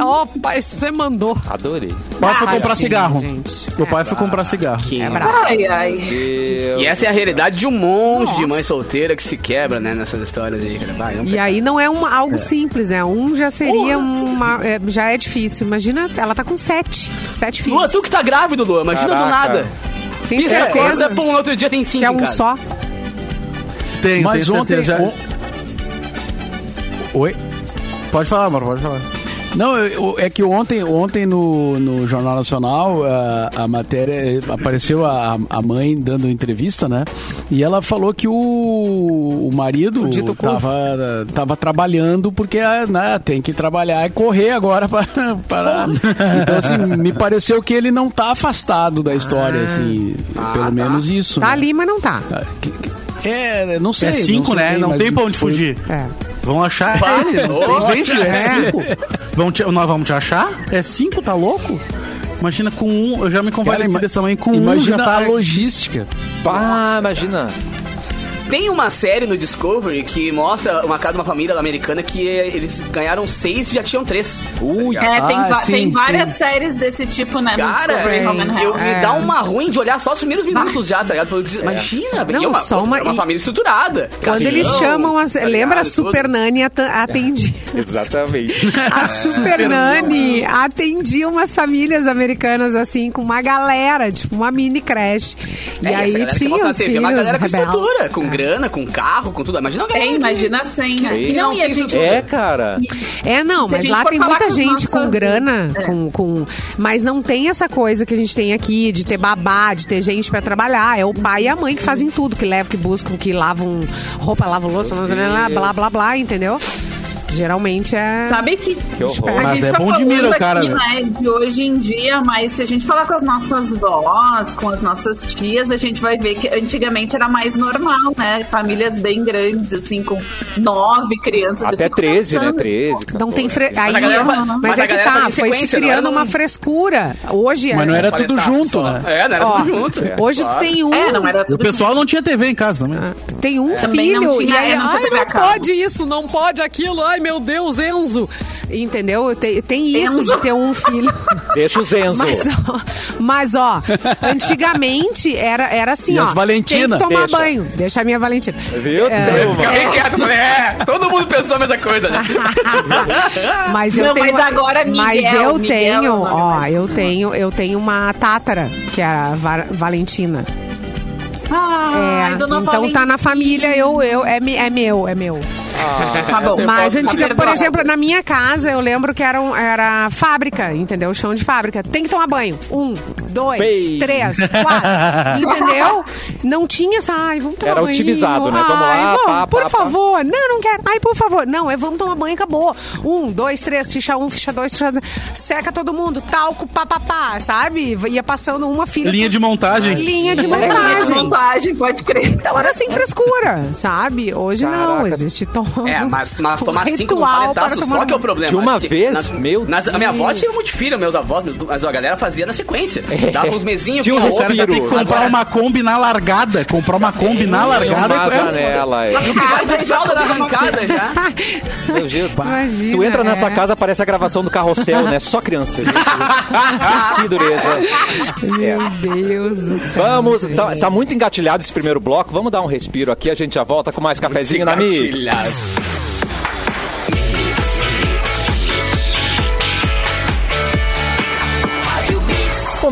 ó, pai, você mandou. Adorei. O pai foi comprar cigarro. gente. O pai foi comprar cigarro. É brabo. Ai, ai. E essa é a realidade de um monte de mãe solteira que se quebra, né, nessas histórias aí. Vai, E aí não é um, algo simples, né? Um já seria uma. é, já é difícil. Imagina, ela tá com sete. Sete filhos. Lua, tu que tá grávido, Lua, imagina do Caraca. nada. Tem Pisca, certeza acorda, pum, no outro dia tem cinco que é um casa. só? Tenho, Mas tenho ontem. certeza. Oi? Pode falar, amor, pode falar. Não, eu- eu- é que ontem, ontem no, no Jornal Nacional a, a matéria eh, apareceu a, a mãe dando entrevista, né? E ela falou que o, o marido O cujo. tava, tava trabalhando porque ah, né, tem que trabalhar e correr agora [laughs] para. Então, assim, me pareceu que ele não tá afastado da história, assim, pelo tá. menos isso. Tá né? ali, mas não tá. Ah, É, não sei. É cinco, não sei né? bem, Não tem pra onde fugir. É. Vão achar ele. Não tem, filho, é cinco. Vão te- nós vamos te achar? É cinco, tá louco? Imagina com um, eu já me convalesci dessa mãe com um imagina tá... a logística. Ah, imagina. Tem uma série no Discovery que mostra uma casa de uma família americana que eles ganharam seis e já tinham três. Ui, É, tem, Ah, va- sim, tem várias sim. séries desse tipo, né? Cara, no Discovery eu, Health. me dá uma ruim de olhar só os primeiros minutos já, tá ligado? Disse, Imagina, velho. Não, é uma, só uma- é uma família estruturada. Quando Casão, eles chamam, as, tá lembra a? Super. Nani at- [laughs] atendia. exatamente. A Super Nani atendia umas famílias americanas assim, com uma galera, tipo uma mini creche. E É, aí tinha os filhos uma galera com estrutura, com grana, com carro, com tudo. Imagina a galera. É, imagina a senha. Que E não, e a gente... É, cara. É, não, mas lá tem muita gente com grana, É. com, com, mas não tem essa coisa que a gente tem aqui de ter babá, de ter gente pra trabalhar. É o pai e a mãe que fazem tudo, que levam, que buscam, que lavam roupa, lavam louça, não sei lá, blá, blá, blá, entendeu? Geralmente é... Sabe que, Que horror. a Mas gente é tá bom de mira cara, aqui, né? né, de hoje em dia, mas se a gente falar com as nossas vós, com as nossas tias, a gente vai ver que antigamente era mais normal, né? Famílias bem grandes, assim, com nove crianças. Até fico 13, né? pensando, 13. Não tem fre... aí, galera fa- mas, mas a é que galera tá, foi se não criando uma um- frescura. Hoje Mas não era tudo junto, só. né? É, não era Ó, tudo junto. Hoje Claro. tem um É, não era E o tudo pessoal não tinha TV em casa também. Tem um Também filho não tinha- e aí, é, não tinha ai, não cabo." pode isso, não pode aquilo. Ai, meu Deus, Enzo. Entendeu? Tem, tem isso Enzo. de ter um filho. [laughs] Deixa o Zenzo. Mas, ó, mas, ó, antigamente era, era assim, E ó. Valentina? Tem que tomar Deixa. banho. Deixa a minha Valentina. Viu? É, Deu, Fica bem quieto, é. Todo mundo pensou a mesma coisa, né? [laughs] mas eu Não, tenho, mas agora Miguel, mas eu Miguel tenho, é ó, eu tenho, eu tenho uma tátara, que é a Va- Valentina. Ai, É, então tá Valentina. na família, eu, eu, é, é meu, é meu. Tá bom. Mas antiga, por exemplo, na minha casa, eu lembro que era, um- era fábrica, entendeu? Chão de fábrica. Tem que tomar banho. Um, dois, Bem. três, [laughs] quatro. entendeu? Não tinha essa, ai, vamos tomar Era banho. otimizado, né? Vamos Ai, lá, vamos, pá, por pá, pá. favor. Não, não quero. Ai, por favor. Não, é vamos tomar banho e acabou. Um, dois, três, ficha um, ficha dois, ficha dois. Seca todo mundo. Talco, pá, pá, pá, sabe? Ia passando uma filha. Linha de montagem. Linha de É, linha de montagem. montagem, pode crer. Então era sem frescura, sabe? Hoje não, Caraca. existe todo É, mas, mas um [laughs] tomar cinco paletaço para só tomar que é o problema. De uma vez? nas- Meu nas- A minha avó tinha um monte de filho, meus avós, mas a galera fazia na sequência. Dava uns mesinhos um a O cara outra. já tem que comprar Agora- uma Kombi na largada. Comprar uma Kombi na largada. Uma é- janela. é. Vai de fralda na arrancada já. Meu Deus. Imagina, Tu entra nessa é. casa, parece a gravação do Carrossel, né? Só criança. gente. [laughs] que dureza. É. Meu Deus do céu. Vamos, tá, tá muito engatilhado esse primeiro bloco. Vamos dar um respiro aqui, a gente já volta com mais cafezinho na Mix.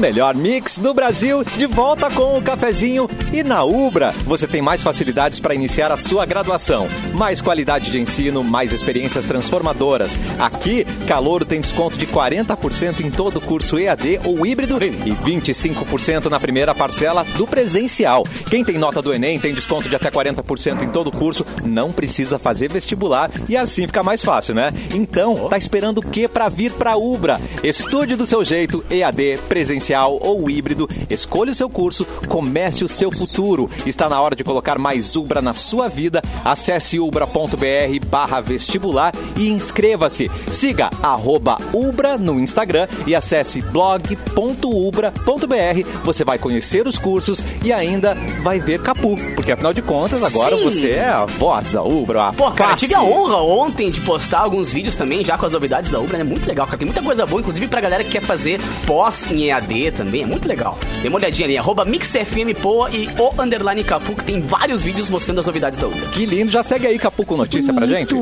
Melhor mix do Brasil, de volta com o cafezinho e na Ubra. Você tem mais facilidades para iniciar a sua graduação, mais qualidade de ensino, mais experiências transformadoras. Aqui, Calouro tem desconto de 40% em todo curso EAD ou híbrido e 25% na primeira parcela do presencial. Quem tem nota do Enem tem desconto de até 40% em todo curso, não precisa fazer vestibular e assim fica mais fácil, né? Então, tá esperando o que para vir para Ubra? Estude do seu jeito, EAD, presencial ou híbrido. Escolha o seu curso, comece o seu futuro. Está na hora de colocar mais Ubra na sua vida. Acesse ubra.br barra vestibular e inscreva-se. Siga arroba Ubra no Instagram e acesse blog.ubra.br. Você vai conhecer os cursos e ainda vai ver Capu, porque afinal de contas agora Sim. você é a voz da Ubra. a Pô, cara, face. tive a honra ontem de postar alguns vídeos também, já com as novidades da Ubra, é muito legal, cara. Tem muita coisa boa, inclusive pra galera que quer fazer pós em EAD também, é muito legal. Dê uma olhadinha ali, arroba MixFMPoa e o underline Capu, que tem vários vídeos mostrando as novidades da Ubra. Que lindo, já segue aí Capu com notícia pra gente.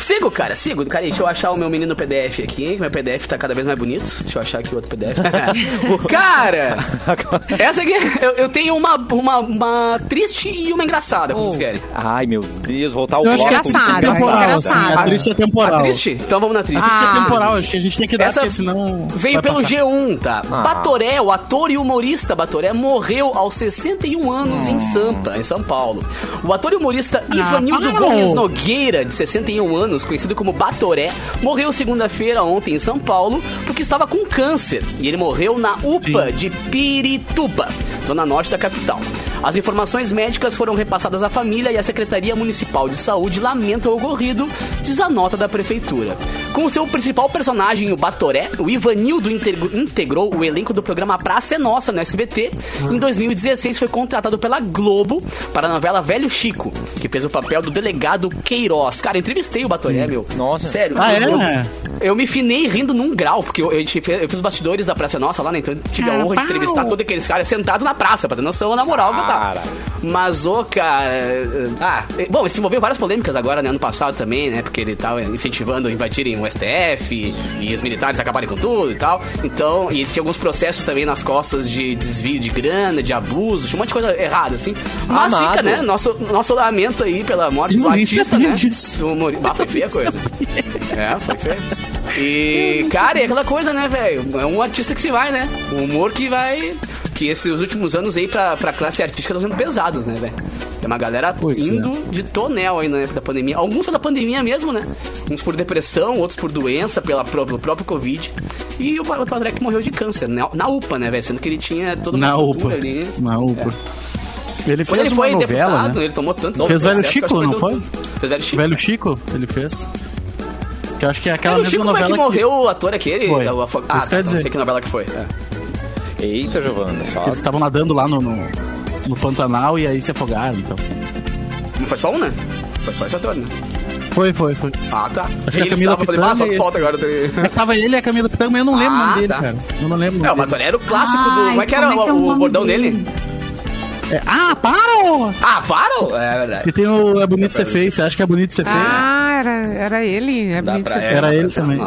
Sigo, cara, sigo. Cara, deixa eu achar o meu menino PDF aqui, que meu PDF tá cada vez mais bonito. Deixa eu achar aqui o outro PDF. [laughs] [laughs] cara, essa aqui, eu, eu tenho uma, uma, uma triste e uma engraçada, como vocês querem. Ai, meu Deus, voltar o Eu acho bloco. é Engraçado, temporal. engraçado. assim, A triste é temporal. A triste? Então vamos na triste. É temporal, acho que a gente tem que dar, Essa porque senão. Veio pelo passar. G1, tá? Ah. Batoré, o ator e humorista Batoré, morreu aos 61 anos em Sampa, em São Paulo. O ator e humorista Ivanildo para, Gomes. Nogueira, de 61 anos, conhecido como Batoré, morreu segunda-feira ontem em São Paulo porque estava com câncer. E ele morreu na UPA de Pirituba, zona norte da capital. As informações médicas foram repassadas à família e a Secretaria Municipal de Saúde lamenta o ocorrido, diz a nota da prefeitura. Com seu principal personagem, o Batoré, o Ivanildo integ- integrou o elenco do programa Praça é Nossa no SBT. Em 2016 foi contratado pela Globo para a novela Velho Chico, que fez o papel do delegado Queiroz. Cara, entrevistei o Batoré, meu. Nossa. Sério. Ah, eu- é? eu me finei rindo num grau, porque eu, eu, eu fiz os bastidores da Praça Nossa lá, né? Então eu tive a honra de entrevistar todos aqueles caras sentados na praça, pra ter noção na moral que Mas, ô, cara. eh, Ah, eh, bom, ele se envolveu em várias polêmicas agora, né? Ano passado também, né? Porque ele tava incentivando a invadirem o STF e, os militares acabarem com tudo e tal. Então, e tinha alguns processos também nas costas de desvio de grana, de abuso, tinha um monte de coisa errada, assim. Mas Amado. fica, né? Nosso, nosso lamento aí pela morte do artista, né? disso. Do humori- Ah, foi feia a coisa. É, foi feio. E, cara, é aquela coisa, né, velho? É um artista que se vai, né? Um humor que vai. Que esses últimos anos aí pra, pra classe artística estão sendo pesados, né, velho? Tem uma galera Pois é. indo de tonel aí na época da pandemia. Alguns pela pandemia mesmo, né? Uns por depressão, outros por doença, pela, pelo próprio Covid. E o Padre que morreu de câncer, né? na UPA, né, velho? Sendo que ele tinha toda uma Na UPA. ali. Na UPA. Ele Quando fez ele uma foi novela, deputado, né? ele tomou tanto Fez Velho processo, Chico, que não foi? tudo. Fez Velho Chico. Velho Chico, ele fez. Que eu acho que é aquela Velho mesma Chico foi novela que morreu o ator aquele? Foi. afo- Isso Ah, quer tá, não dizer. sei que novela que foi. É. Eita, Giovana, só. eles estavam nadando lá no, no, no Pantanal e aí se afogaram, então. Não foi só um, né? Foi só esse ator, né? Foi, foi, foi. Ah, tá. Acho que a Camila eu falei, ah, Pitanga só é que falta agora. Mas tava ele e a Camila Pitanga, mas eu não lembro o Ah, nome dele, tá. cara. Eu não lembro o É, o dele. Batoré era o clássico do... Ai, Como é que era é que é o, o o bordão dele? dele? É, ah, para! Ah, para! É verdade. E tem o É Bonito Ser Feio, você acha que é bonito ser feio? Ah, era, era ele. É bonito ser é, Era ele também.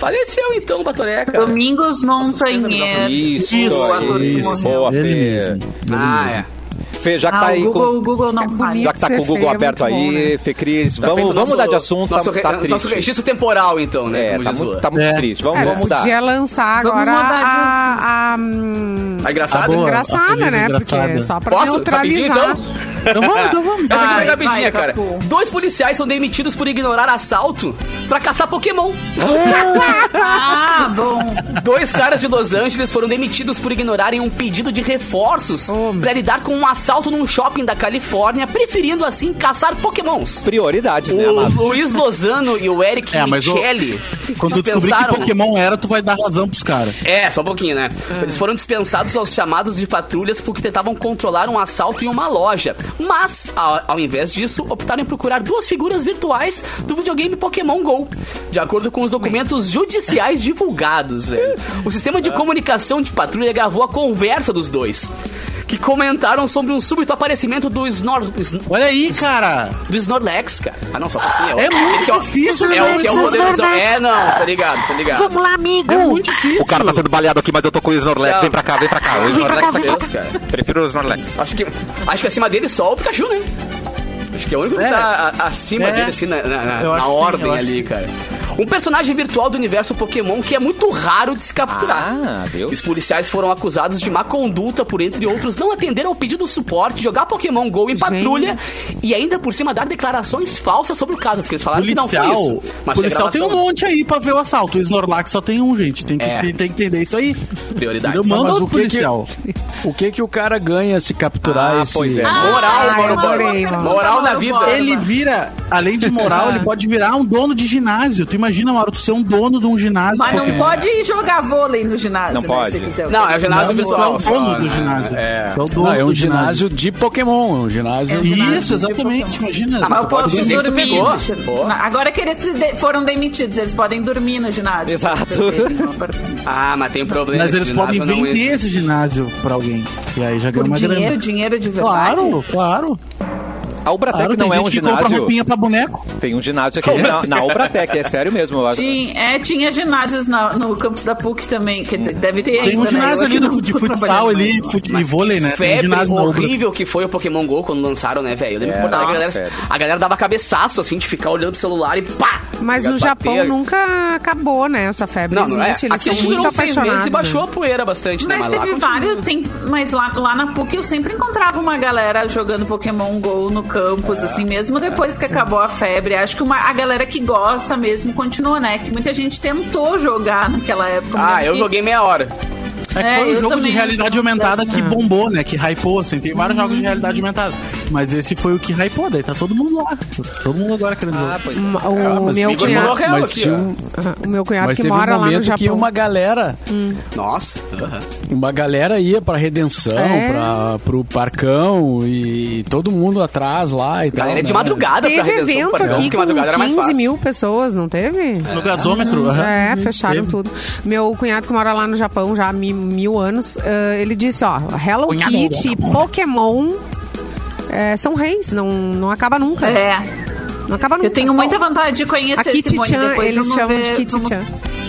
Faleceu então o Batoré, cara. Domingos Montanheiro. Isso, isso. morreu. Boa, Ele Fê. mesmo. ele Ah, mesmo. é. Fê, já que Ah, tá aí o Google, com... o Google não É bonito. Já que tá com o Google feio é aberto muito aí, bom, né? Fê Cris, Tá vamos, vamos nosso- mudar de assunto, Nosso, tá, tá nosso triste. registro temporal, então, né? É, como tá diz o- muito, tá muito É. triste. Vamos, É, vamos mudar. podia lançar agora a, a, Tá engraçado? Ah, boa. engraçada, feliz né? engraçada. Porque só pra Posso? Rapidinho, neutralizar. então? Então vamos, então vamos. Essa aqui foi rapidinha, vai, cara. Capu. Dois policiais são demitidos por ignorar assalto pra caçar Pokémon. [laughs] Ah, bom. Dois caras de Los Angeles foram demitidos por ignorarem um pedido de reforços Oh, pra lidar com um assalto num shopping da Califórnia, preferindo assim caçar Pokémons. Prioridades, né, O amado? Luiz Lozano e o Eric É, o- Michele Quando tu descobrir que Pokémon era, tu vai dar razão pros caras. É, só um pouquinho, né? Eles foram dispensados aos chamados de patrulhas porque tentavam controlar um assalto em uma loja. Mas, ao, ao invés disso, optaram em procurar duas figuras virtuais do videogame Pokémon GO. De acordo com os documentos judiciais divulgados, velho. O sistema de comunicação de patrulha gravou a conversa dos dois. Que comentaram sobre um súbito aparecimento do Snor... Sn- Olha aí, cara. do Snorlax, cara. Ah, não, só um pouquinho. É Ele muito que o- difícil, É o que é o poderzão. É, não, tá ligado, tá ligado. Vamos lá, amigo. É muito difícil. O cara tá sendo baleado aqui, mas eu tô com o Snorlax. Não. Vem pra cá, vem pra cá. O Vem pra Snorlax cá, tá vem pra aqui. cá, cara. Prefiro o Snorlax. Acho que, acho que acima dele só o Pikachu, né? Acho que é o único que É. tá acima É. dele, assim, na, na- na- sim, ordem acho ali, que cara. Um personagem virtual do universo Pokémon que é muito raro de se capturar. Ah, viu? Os policiais foram acusados de má conduta por, entre outros, não atender ao pedido de suporte, jogar Pokémon GO em patrulha e ainda por cima dar declarações falsas sobre o caso, porque eles falaram que não foi Policial, isso. Mas policial tem um monte aí pra ver o assalto. O Snorlax só tem um, gente. Tem que, É. tem, tem que entender isso aí. Prioridade. Eu mando Mas o que que- policial. O que que o cara ganha se capturar Ah, esse... pois é. Moral, Ai, Mauro Borba. Moral na Mauro vida. Ele vira, além de moral, [laughs] ele pode virar um dono de ginásio. Tu imagina, Mauro, tu ser um dono de um ginásio. Mas não Pokémon. pode jogar vôlei no ginásio, Não né, pode. se quiser. Não, é o ginásio Não, visual. tu é o só, dono do né? ginásio. É. É o dono Não, é um do ginásio de Pokémon, um ginásio... É um ginásio Isso, exatamente. Imagina. Ah, mas Eu posso dormir. Agora que eles foram demitidos, eles podem dormir no ginásio. Exato. Ah, mas tem um problema. Mas eles ginásio podem vender esse ginásio pra alguém. E aí já ganha uma dinheiro, grana. dinheiro de verdade. Claro, claro. A Ubratec claro não tem é um que compra ginásio. roupinha pra boneco. Tem um ginásio aqui na, na Ubratec, é sério mesmo. eu acho. Tinha, é, tinha ginásios na- no campus da PUC também. Dizer, deve ter Tem um né? ginásio ali do, de futsal ali, fut, e vôlei, né? Um Febre horrível que foi o Pokémon GO quando lançaram, né, velho? Eu lembro É, que Alegre, a, galera, febre. a galera dava cabeçaço, assim, de ficar olhando o celular e pá! Mas no Bater. Japão nunca acabou, né? Essa febre Não, não é. existe. Eles Aqui acho são que muito seis apaixonados. meses e baixou né? a poeira bastante, né? Mas teve vários, tem, mas lá, lá na PUC eu sempre encontrava uma galera jogando Pokémon GO no campus, assim, mesmo depois que acabou a febre. Acho que uma, a galera que gosta mesmo continua, né? Que muita gente tentou jogar naquela época. Ah, eu que- joguei meia hora. É que É, foi um eu jogo de realidade aumentada que bombou, né? Que hypou, assim. Tem vários jogos de realidade aumentada. Mas esse foi o que hypou, daí tá todo mundo lá. Todo mundo agora querendo Ah, jogar. pois é. O Ah, meu cunhado, real mas aqui, um- o meu cunhado Mas que teve um mora lá no momento que Japão. uma galera, Nossa. aham. uma galera ia pra Redenção, É. pra, pro Parcão e todo mundo atrás lá e tal. Galera é de né? madrugada pra Teve redenção. evento Parcão, aqui com madrugada era mais 15 fácil. mil pessoas, não teve? No gasômetro. aham. É, fecharam Teve. tudo. Meu cunhado que mora lá no Japão já há mi- mil anos, eh, ele disse, ó, Hello Cunhado. Kitty Pokémon eh, são reis, não, não acaba nunca. É. Não acaba nunca. Eu tenho muita vontade de A conhecer Kitty Chan, depois. eles chamam ver- de Kitty vamos- Chan.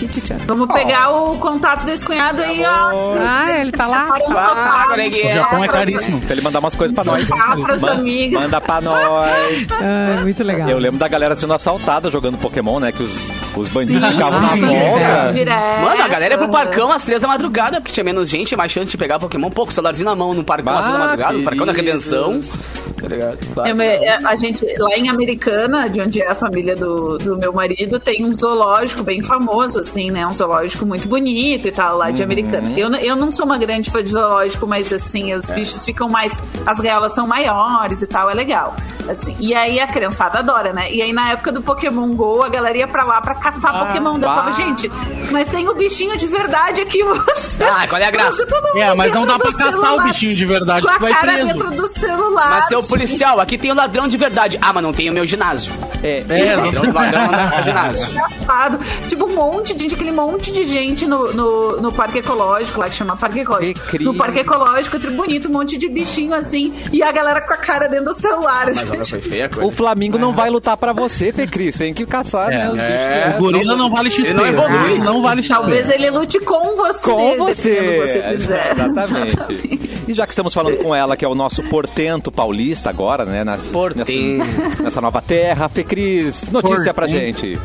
Kitty Chan. Vamos pegar o contato desse cunhado aí, ó. Ah, ele tá lá? Ah, contato. coleguinha. O Japão é caríssimo. Pra ele mandar umas coisas pra nós. Soltar pros Man- amigos. Manda pra nós. Ah, muito legal. Eu lembro da galera sendo assaltada jogando Pokémon, né? Que os, os bandidos Sim, ficavam na direto. Mano, a galera ia pro parcão às três da madrugada, porque tinha menos gente, mais chance de pegar Pokémon. Pouco, celularzinho na mão no parcão às três da madrugada, no parcão da. Redenção. Tá ligado? Me- é, a gente, lá em Americana, de onde é a família do, do meu marido, tem um zoológico bem famoso, assim, né? Um zoológico muito bonito e tal, lá de Americana. Eu, eu não sou uma grande fã de zoológico, mas assim, os bichos ficam mais. As gaiolas são maiores e tal, é legal. Assim. E aí a criançada adora, né? E aí na época do Pokémon GO, a galera ia pra lá pra caçar Pokémon. Daí Eu gente, mas tem o bichinho de verdade aqui, [laughs] você. Ah, qual é a graça? Todo mundo É, mas não dá pra caçar o celular, bichinho de verdade, Com a tu vai cara preso. dentro do celular. Mas seu policial, aqui tem o ladrão de verdade. Ah, mas não tem o meu ginásio. É, É, Ladrão, ladrão [laughs] não dá ginásio. Tipo, um monte de gente, aquele monte de gente no, no, no parque ecológico, lá que chama Parque Ecológico. Recria. No parque ecológico, é tri bonito, um monte de bichinho assim, e a galera com a cara dentro do celular. Mas foi feia a coisa. O Flamengo não vai lutar pra você, Fê Cris. Tem que caçar, né? Os É. bichos. O gorila não vale XP. Ele não evolui. o gorila não vale XP. Talvez ele lute com você, Com você. você [laughs] fizer. Exatamente. E já que estamos falando com ela, que é o nosso portento paulista agora, né? Nas, Portento. Nessa, nessa nova terra. Fê Cris, notícia pra Portento. gente.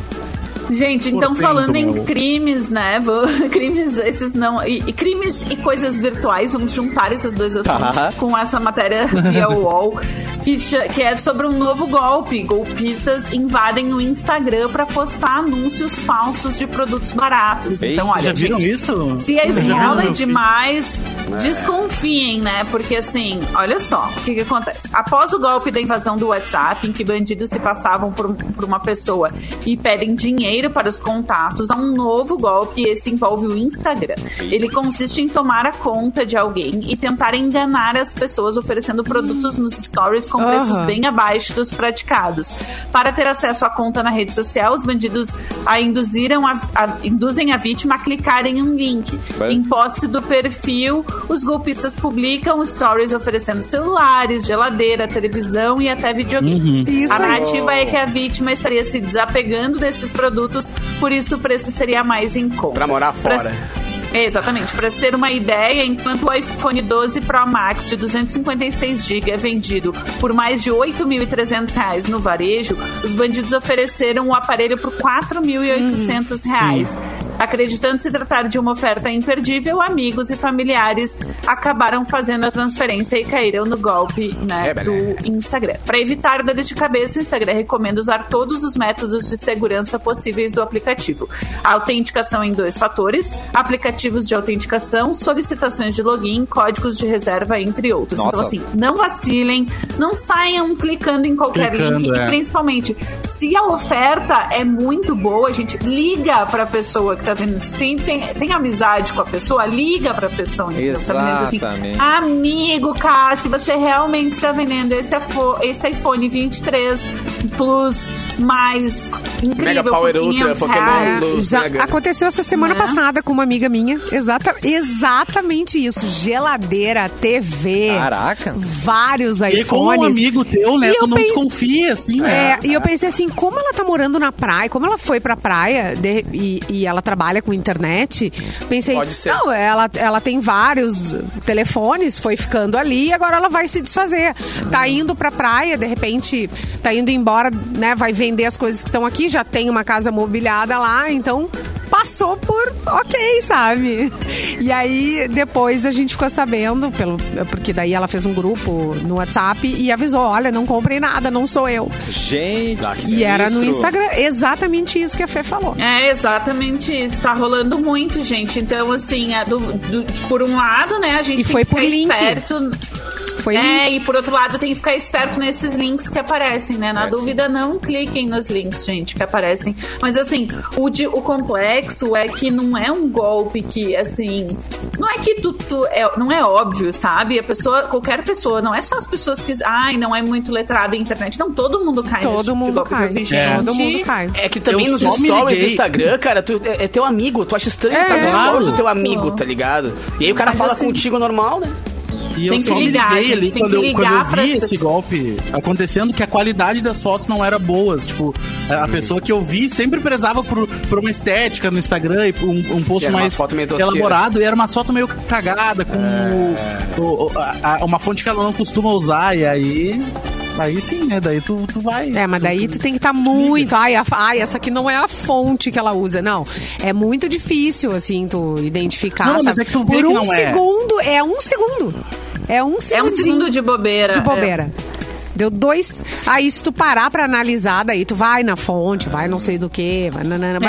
Gente, então falando em meu. crimes, né? vou- [laughs] crimes, esses não. E, e crimes e coisas virtuais, vamos juntar esses dois assuntos Tá. com essa matéria [laughs] via [laughs] UOL, que, que é sobre um novo golpe. Golpistas invadem o Instagram para postar anúncios falsos de produtos baratos. Eita, então, olha, Já viram gente, isso? se a Já viram esmola é demais, desconfiem, né? Porque assim, olha só, o que, que acontece? Após o golpe da invasão do WhatsApp, em que bandidos se passavam por, por uma pessoa e pedem dinheiro para os contatos, há um novo golpe e esse envolve o Instagram. Ele consiste em tomar a conta de alguém e tentar enganar as pessoas oferecendo produtos nos stories com preços Aham. bem abaixo dos praticados. Para ter acesso à conta na rede social, os bandidos a induziram a, a- induzem a vítima a clicar em um link. Bem. Em post do perfil, os golpistas publicam stories oferecendo celulares, geladeira, televisão e até videogames. Isso a narrativa é que a vítima estaria se desapegando desses produtos, por isso o preço seria mais em conta. Pra morar Pra- fora. É, Exatamente. Para se ter uma ideia, enquanto o iPhone 12 Pro Max de 256 GB é vendido por mais de 8.300 reais no varejo, os bandidos ofereceram o aparelho por 4.800 reais. Acreditando se tratar de uma oferta imperdível, amigos e familiares acabaram fazendo a transferência e caíram no golpe né, É, do Instagram. Para evitar dores de cabeça, o Instagram recomenda usar todos os métodos de segurança possíveis do aplicativo. A autenticação em dois fatores, aplicativos de autenticação, solicitações de login, códigos de reserva, entre outros. Nossa. Então, assim, não vacilem, não saiam clicando em qualquer Clicando, link. é. E principalmente, se a oferta é muito boa, gente, liga pra pessoa que tá vendo isso. Tem, tem, tem amizade com a pessoa, liga pra pessoa. Tá assim, Exatamente. Amigo, cara, se você realmente está vendendo esse, esse iPhone 23 Plus mais incrível Mega Power Ultra, 500 Pokémon. Plus. Já Mega. aconteceu essa semana Né? passada com uma amiga minha. Exata, exatamente isso. Geladeira, TV. Caraca. Vários E como um iPhones. amigo teu, né? Tu eu não desconfia, assim, né? É, e eu pensei assim, como ela tá morando na praia, como ela foi pra praia de- e, e ela trabalha com internet, pensei, Pode ser. não, ela, ela tem vários telefones, foi ficando ali e agora ela vai se desfazer. Tá indo pra praia, de repente, tá indo embora, né, vai vender as coisas que estão aqui, já tem uma casa mobiliada lá, então passou por ok, sabe? E aí depois a gente ficou sabendo, pelo, porque daí ela fez um grupo no WhatsApp e avisou: olha, não comprei nada, não sou eu. Gente, E era no. Instagram, exatamente isso que a Fê falou. É exatamente isso. Tá rolando muito, gente. Então, assim, é do- do- por um lado, né, a gente E tem foi que por ficar link. esperto. Foi É, e por outro lado, tem que ficar esperto nesses links que aparecem, né? Na É, dúvida, não cliquem nos links, gente, que aparecem. Mas, assim, o, de- o complexo é que não é um golpe que, assim. Não é que tu. tu- é, não é óbvio, sabe? A pessoa, qualquer pessoa, não é só as pessoas que. Ai, não é muito letrada em internet. Não, todo mundo cai nesse Todo tipo de mundo golpe. Eu cai. vi É. Todo gente- mundo cai. É que também Eu nos stories do. Instagram, cara, tu, é, é teu amigo. Tu acha estranho É, tá nos stories do teu amigo, tá ligado? E aí o cara Mas fala assim- contigo normal, né? E Tem eu que só me ligar, liguei gente, ali tem quando que eu, quando eu vi esse pessoas. golpe acontecendo, que a qualidade das fotos não era boas. Tipo, a a pessoa que eu vi sempre prezava por, por uma estética no Instagram e por um, um post mais elaborado. E era uma foto meio cagada, com É. o- o- a- a- uma fonte que ela não costuma usar. E aí. Aí sim, né? Daí tu, tu vai. É, mas daí tu tem que estar muito. Ai, a- ai, essa aqui não é a fonte que ela usa. Não. É muito difícil, assim, tu identificar. Não, mas sabe? é que tu vê Por que um não é. segundo, é um segundo. É um É um segundo de bobeira. de é. Deu dois. Aí, se tu parar pra analisar, daí tu vai na fonte, vai não sei do que,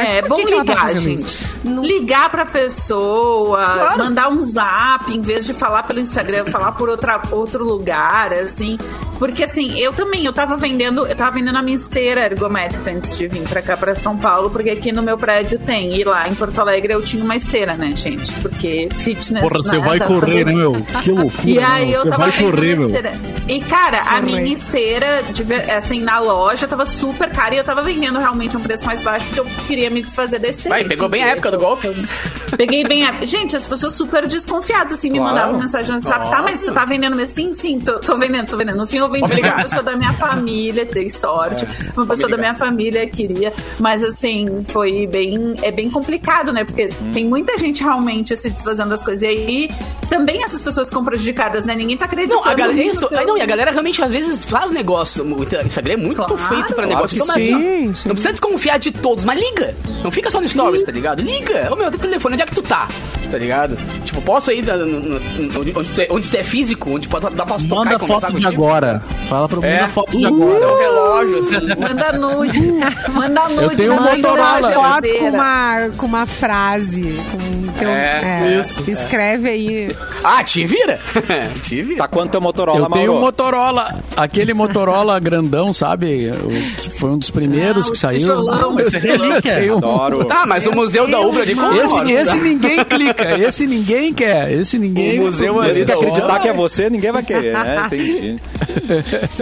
é, é bom que tá ligar, fazendo gente. Não- Ligar pra pessoa, mandar um zap, em vez de falar pelo Instagram, falar por outra, outro lugar, assim. Porque assim, eu também, eu tava vendendo, eu tava vendendo a minha esteira ergométrica antes de vir pra cá, pra São Paulo, porque aqui no meu prédio tem. E lá em Porto Alegre eu tinha uma esteira, né, gente? Porque fitness. Porra, você vai tá- correr, meu? Que loucura. E aí meu. eu Você tava vai correr, meu. esteira. E, cara, a minha esteira, de assim, na loja, tava super cara e eu tava vendendo realmente um preço mais baixo porque eu queria me desfazer da esteira. Vai, pegou bem a época do golpe. Peguei bem a... Gente, as pessoas super desconfiadas, assim, me Claro. mandavam mensagem no WhatsApp. Tá, mas tu tá vendendo mesmo? Sim, sim, tô, tô vendendo, tô vendendo. No fim, eu vendi uma pessoa da minha família, dei sorte. Uma pessoa da minha família queria. Mas, assim, foi bem... É bem complicado, né? Porque tem muita gente realmente se desfazendo das coisas. E aí, também essas pessoas ficam prejudicadas, né? Ninguém tá acreditando. Não, a galera, isso, não, e a galera realmente às vezes faz negócio. O Instagram é muito Claro, feito pra negócio. Então, mas, sim, não, sim. não precisa desconfiar de todos, mas liga. Não fica só no stories, tá ligado? Liga. Ô meu, tem telefone, onde é que tu tá? Tá ligado? Tipo, posso ir no- no- no- onde, tu é, onde tu é físico, onde pode dar pra tocar Manda e foto de agora. Fala pra mim, É. manda foto de É agora. um relógio, assim. Manda nude. [laughs] Manda nude. tenho um manda Motorola. foto com uma, com uma frase. Com teu, É, isso. Escreve aí. Ah, te vira? [laughs] te vira. Tá quanto teu Motorola, Eu tenho um? Motorola, aquele Motorola grandão, sabe? O que foi um dos primeiros Ah, que saiu. tijolão. Esse é relíquia. Tem um- Adoro. Tá, mas o museu da Ubra ali como Esse, esse ninguém clica, esse ninguém quer, esse ninguém. O museu Ele ali quer da acreditar que é você, ninguém vai querer, né? [laughs] Entendi.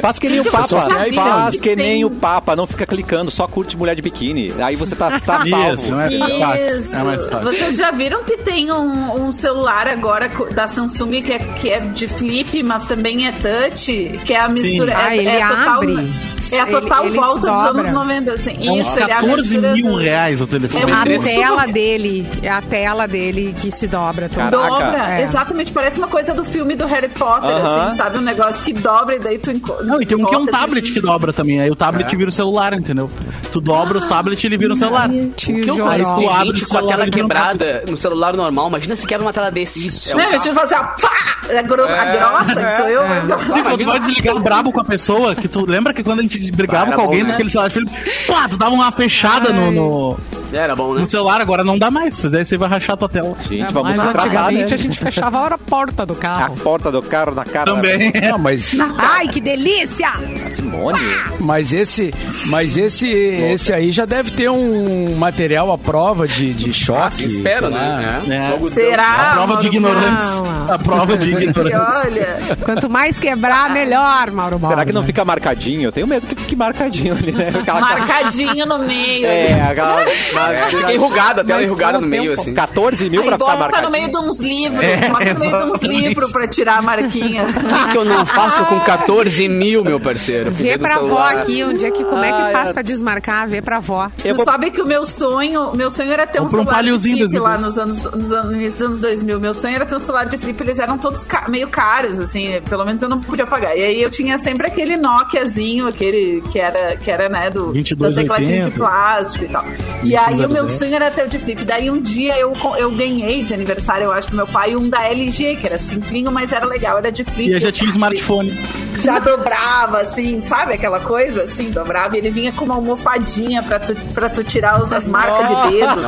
Faz que nem o Papa. Faz que nem tem- o Papa. Não fica clicando, só curte mulher de biquíni. Aí você tá, tá Isso, salvo. não é fácil. Isso. É mais fácil. Vocês já viram que tem um, um celular agora da Samsung que é, que é de flip, mas também é touch? Que é a mistura. Ah, é, ele é total, abre. É a total Ele- ele volta se dos dobra. anos 90. Assim. É uns Isso, ele é a 14 mistura mil do- reais o telefone. É A tela dele. É a tela dele que se dobra toda. Caraca. Dobra, É. exatamente, parece uma coisa do filme do Harry Potter, Aham. assim, sabe? Um negócio que dobra e daí tu enco... Não, e tem um que é um encosta, tablet assim. que dobra também. Aí o tablet vira o celular, entendeu? Tu dobra o tablet e ele vira o celular. O que eu tu abre o com a tela um quebrada no celular normal. Imagina se quebra uma tela desse. Isso. É Não, eu fazer a pá! A, gro- a grossa, que sou eu. E quando tu vai desligar brabo com a pessoa, que tu lembra que quando a gente brigava Era com alguém bom, né? naquele celular, filho, pá, tu dava uma fechada no, no, Era bom, né? no celular, agora não dá mais. Se fizer isso, aí vai rachar tua tela. Gente, vamos Mas tratar, né? antigamente a gente fechava a porta do A carro. porta do carro na cara Também. Não, mas, Ai, que delícia! Simone. mas esse, mas esse, esse aí já deve ter um material à prova de, de choque. Ah, lá. né? É. Algodão. Será? A prova de ignorantes. A prova de E ignorantes. olha, Quanto mais quebrar, melhor, Mauro Mauro. Será que não fica marcadinho? Eu tenho medo que fique marcadinho ali, né? Aquela- marcadinho no meio. É, aquela... [laughs] É, fica enrugada, a tela Mas enrugada no meio, assim. 14 mil Aí pra ficar bota no meio de uns livros, É, bota no meio de uns livros pra tirar a marquinha. [laughs] O que, que eu não faço com 14 mil, meu parceiro? Vê pra avó celular. aqui, onde é que, como é que Ai, faz é. pra desmarcar? Vê pra avó. Eu tu vou- sabe que o meu sonho, meu sonho era ter um Compra um celular de flip 2000. lá nos anos, nos anos, nos anos 2000. Meu sonho era ter um celular de flip, eles eram todos ca- meio caros, assim, pelo menos eu não podia pagar. E aí eu tinha sempre aquele Nokiazinho, aquele que era, que era né, do, do 2280. tecladinho de plástico e tal. E aí o meu 500. sonho era ter o de flip. Daí um dia eu, eu ganhei de aniversário, eu acho, do meu pai, um da LG, que era simplinho, mas era legal, era de flip. E eu já tinha smartphone. Já dobrava, assim, sabe aquela coisa? Assim, dobrava. E ele vinha com uma almofadinha pra tu, pra tu tirar os- as marcas de dedo.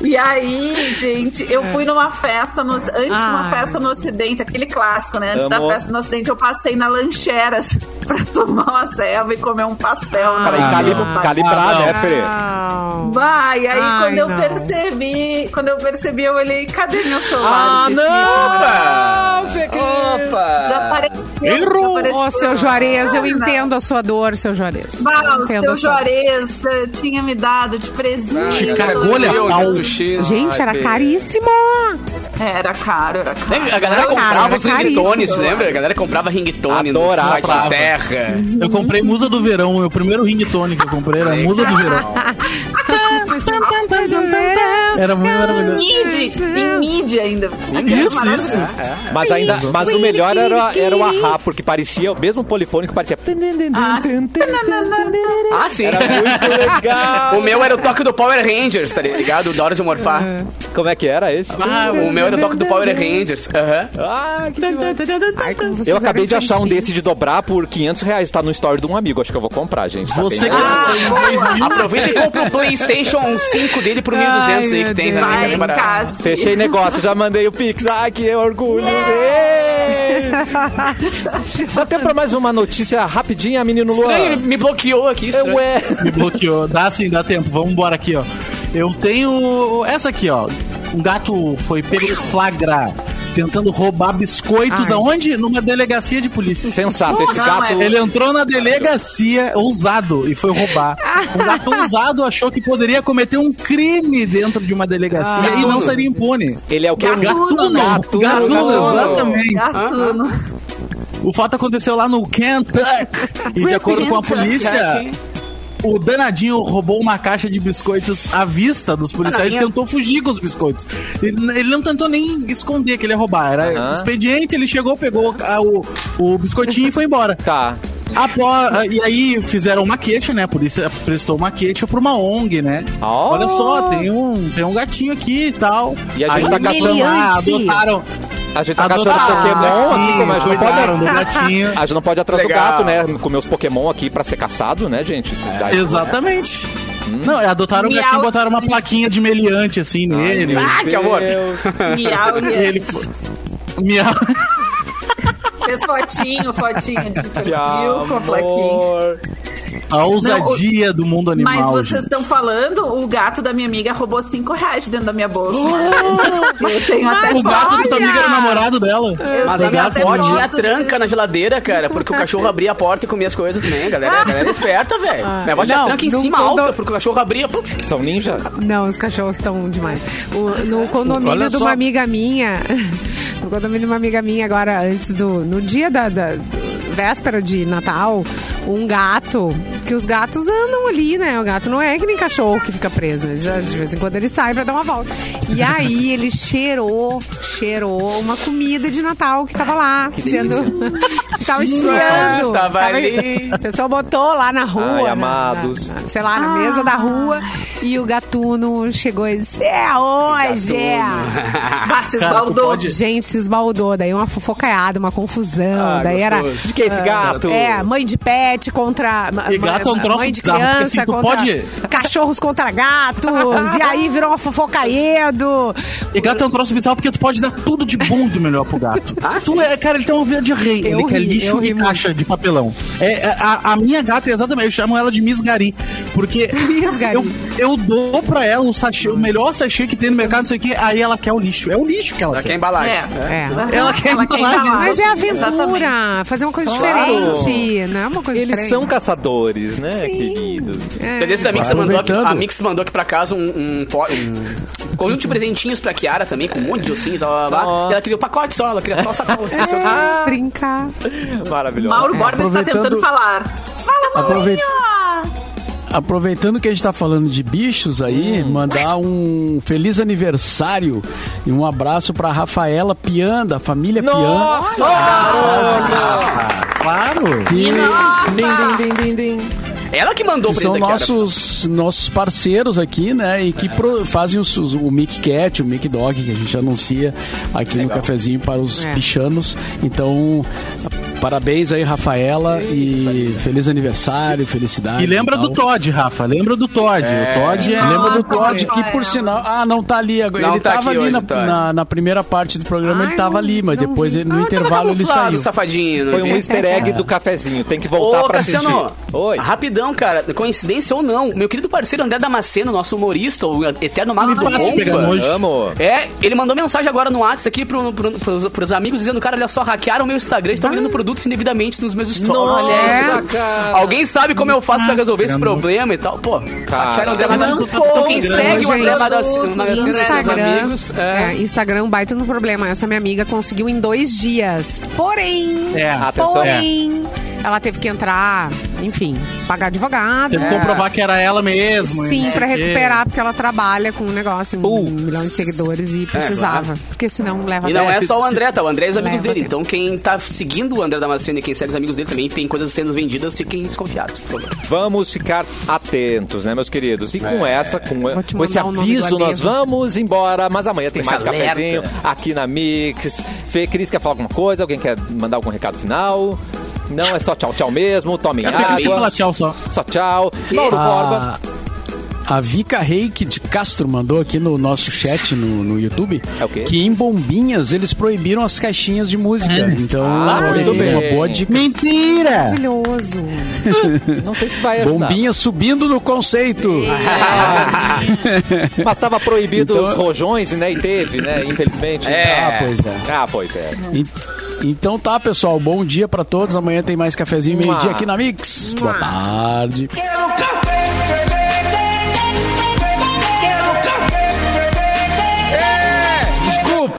E aí, gente, eu fui numa festa, no, antes de uma festa no Ocidente, aquele clássico, né? Antes Amo. da festa no Ocidente, eu passei na lancheras [laughs] pra tomar uma selva e comer um pastel. Ah, Peraí, Ah, cali não. calibrar, Ah, né. Fê? Não. Vai, aí Ai, quando eu não. percebi, quando eu percebi, eu olhei, cadê meu celular? Ah, não! Fê, querido. Opa! Desapareceu. Errou! desapareceu. Ô, seu Juarez, eu entendo a sua dor, seu Juarez. Ah, Entendo seu Juarez tinha me dado de presente. Do X. Gente, era Ai, caríssimo. É, Era caro, era caro. Lembra? A galera Cara, comprava era os ringtones, lembra? A galera comprava ringtone no Adorava. site da Terra. Eu comprei Musa do Verão, meu primeiro ringtone que eu comprei era Musa do Verão. [laughs] Era muito maravilhoso. Mid, em mid ainda. Isso, isso. Mas ainda, mas o melhor era, era o ahá, porque parecia, o mesmo polifônico parecia. Ah, Ah, sim. Era muito legal. O meu era o toque do Power Rangers, tá ligado? Da hora de morfar. Como é que era esse? Ah, O meu era o toque do Power Rangers. Aham. Ah, que Eu acabei de achar um desse de dobrar por 500 reais. Tá no story de um amigo. Acho que eu vou comprar, gente. Tá Você bem que legal. nasceu em 2000. Aproveita e compra o PlayStation 5 dele por 1.200 aí que tem Deus. também. Vai. Fechei negócio, já mandei o Pix. Ai, que orgulho. Ê! Dá tempo pra mais uma notícia rapidinha, menino Estranho, ele Luan? me bloqueou aqui. estranho. Ué. Me bloqueou. Dá sim, dá tempo. Vamos embora aqui, ó. Eu tenho essa aqui, ó. Um gato foi pego flagra tentando roubar biscoitos Ai. aonde? Numa delegacia de polícia. Sensato, esse gato. não, Ele entrou na delegacia ousado e foi roubar. O [laughs] gato ousado achou que poderia cometer um crime dentro de uma delegacia e não seria impune. Ele é o que? Gatuno, Gatuno. gatuno, exatamente. Gatuno. O fato aconteceu lá no Kentucky. E de acordo com a polícia, o danadinho roubou uma caixa de biscoitos à vista dos policiais e Danadinho. tentou fugir com os biscoitos. Ele, ele não tentou nem esconder que ele ia roubar. Era Aham. expediente, ele chegou, pegou a- o, o biscoitinho e foi embora. [laughs] Tá. Apó- e aí fizeram uma queixa, né? A polícia prestou uma queixa pra uma ONG, né? Oh. Olha só, tem um, tem um gatinho aqui e tal. E a gente aí tá caçando- adotaram. A gente tá caçando adotaram Pokémon o aqui, como a gente não pode. gatinho. A gente não pode ir atrás Legal. do gato, né? Comer os Pokémon aqui pra ser caçado, né, gente? Daí- Exatamente. Não, é, adotaram o Miau. gatinho e botaram uma plaquinha de meliante assim nele. Meu Ah, que amor. Deus. Miau, [laughs] ele foi. Miau. fez fotinho, fotinho de [laughs] Que perfil com a plaquinha. A ousadia do mundo animal. Mas vocês estão falando, o gato da minha amiga roubou 5 reais de dentro da minha bolsa. Eu tenho até O gato da tua amiga era o namorado dela. Mas Eu a minha avó tinha tranca disso. na geladeira, cara, porque o cachorro abria a porta e comia as coisas também. A galera, a galera é esperta, velho. Minha avó tinha Não, tranca em não- cima não- alta, não- porque o cachorro abria. puf. São ninja? Não, os cachorros estão demais. O- no condomínio Olha de só. uma amiga minha, [laughs] no condomínio de uma amiga minha agora, antes do, no dia da, da- véspera de Natal, um gato, que os gatos andam ali, né? O gato não é que nem cachorro que fica preso, eles, de vez em quando ele sai pra dar uma volta. E [laughs] aí ele cheirou, cheirou uma comida de Natal que tava lá, sendo, [laughs] que tava esfriando. Tava ali. A pessoa botou lá na rua. Ai, na- amados. na- sei lá, na mesa da rua. E o gatuno chegou e disse: É hoje! é." [laughs] Ah, se esbaldou. pode- Gente, se esbaldou. Daí uma fofocaiada, uma confusão. Ah, daí era. gostoso. De que é esse gato? É, mãe de pet contra. E gato é um troço Mãe de bizarro, porque criança assim, tu contra. pode- Cachorros contra gatos. e aí virou uma fofocaedo. E gato é um troço bizarro porque tu pode dar tudo de bom do melhor pro gato. tu é, cara, ele tem uma vida de rei. Eu ele quer ri, eu lixo e caixa de papelão. É, é, a, a minha gata é exatamente, eu chamo ela de Miss Gari. Porque [laughs] Miss Gari. Eu, eu dou pra ela o sachê, o melhor sachê que tem no mercado, não sei o que, aí ela quer o lixo. É o lixo que ela Ela quer. quer embalagem. É. É. Ela quer embalagem. Mas é Exatamente. aventura. Fazer uma coisa Claro. diferente. Não é uma coisa Eles diferente. são caçadores, né, queridos? É. Então, que você mandou aqui, a Mix mandou aqui pra casa um, um, um conjunto de presentinhos pra Kiara também, com um monte de ossinho e tal, blá, blá, blá. Ó. E ela queria o pacote só, ela queria só a sacola. É, brincar. Maravilhoso. Mauro Borba está aproveitando- tentando falar. Fala, Maurinho! Aproveitando que a gente tá falando de bichos aí, mandar um feliz aniversário e um abraço pra Rafaela Pian, da família Nossa! Ah, claro. Pian. Que Din, din, din, din, din. Ela que mandou que pra são nossos, nossos parceiros aqui, né? E que pro- fazem os, os- o Mic Cat, o Mic Dog, que a gente anuncia aqui no cafezinho para os É. pichanos. Então, parabéns aí, Rafaela, e feliz aniversário, felicidade. E lembra tal. do Todd, Rafa. Lembra do Todd. O Todd é. Lembra do Ah, Todd, que por sinal. Ah, não tá ali agora. Não ele tá tava aqui ali hoje, na, na, na primeira parte do programa, Ai, ele tava não- ali, mas depois vi. ele- no Ah, intervalo ele saiu. safadinho. Foi um easter egg do [laughs] cafezinho. Tem que voltar Ô, pra Cassiano, assistir. Oi. rapidão, cara, coincidência ou não, meu querido parceiro André Damasceno, nosso humorista, o eterno mago do Bomba. É, ele mandou mensagem agora no WhatsApp aqui pro, pro, pros, pros amigos dizendo, cara, olha só, hackearam meu Instagram, estão vendendo produtos indevidamente nos meus stories. Nossa, É. cara. Alguém sabe como eu faço pra resolver esse problema e tal? Pô, hackearam o André Damasceno. Quem segue o André. Damasceno seus Instagram, amigos... é, É. Instagram um baita no problema. Essa minha amiga conseguiu em dois dias. Porém, É, Atenção. porém, ela teve que entrar, enfim, pagar advogado. Teve que comprovar que era ela mesmo. Sim, quê. recuperar, porque ela trabalha com um negócio, um Putz. milhão de seguidores e precisava. Porque senão leva E não é só o André, tá? O André e os amigos dele. tempo. Então quem tá seguindo o André Damasceno e quem segue os amigos dele também tem coisas sendo vendidas, fiquem desconfiados, por favor. Vamos ficar atentos, né, meus queridos? E com essa, com, com esse aviso, nós vamos embora. Mas amanhã tem mais cafezinho aqui na Mix. Fê, Cris quer falar alguma coisa? Alguém quer mandar algum recado final? Não, é só tchau, tchau mesmo. Tomem Eu água. falar tchau só. Só tchau. Mauro Borba. A, a Vika Reik de Castro mandou aqui no nosso chat no, no YouTube É o quê? que em Bombinhas eles proibiram as caixinhas de música. Então, Ah, aí, uma bem. boa dica. Mentira! Maravilhoso. [laughs] Não sei se vai ajudar. Bombinha subindo no conceito. [laughs] Mas estava proibido Então- os rojões, né? E teve, né? Infelizmente. É. Ah, pois é. Ah, pois é. E- Então tá, pessoal. Bom dia pra todos. Amanhã tem mais cafezinho meio-dia aqui na Mix. Boa tarde. Quero café!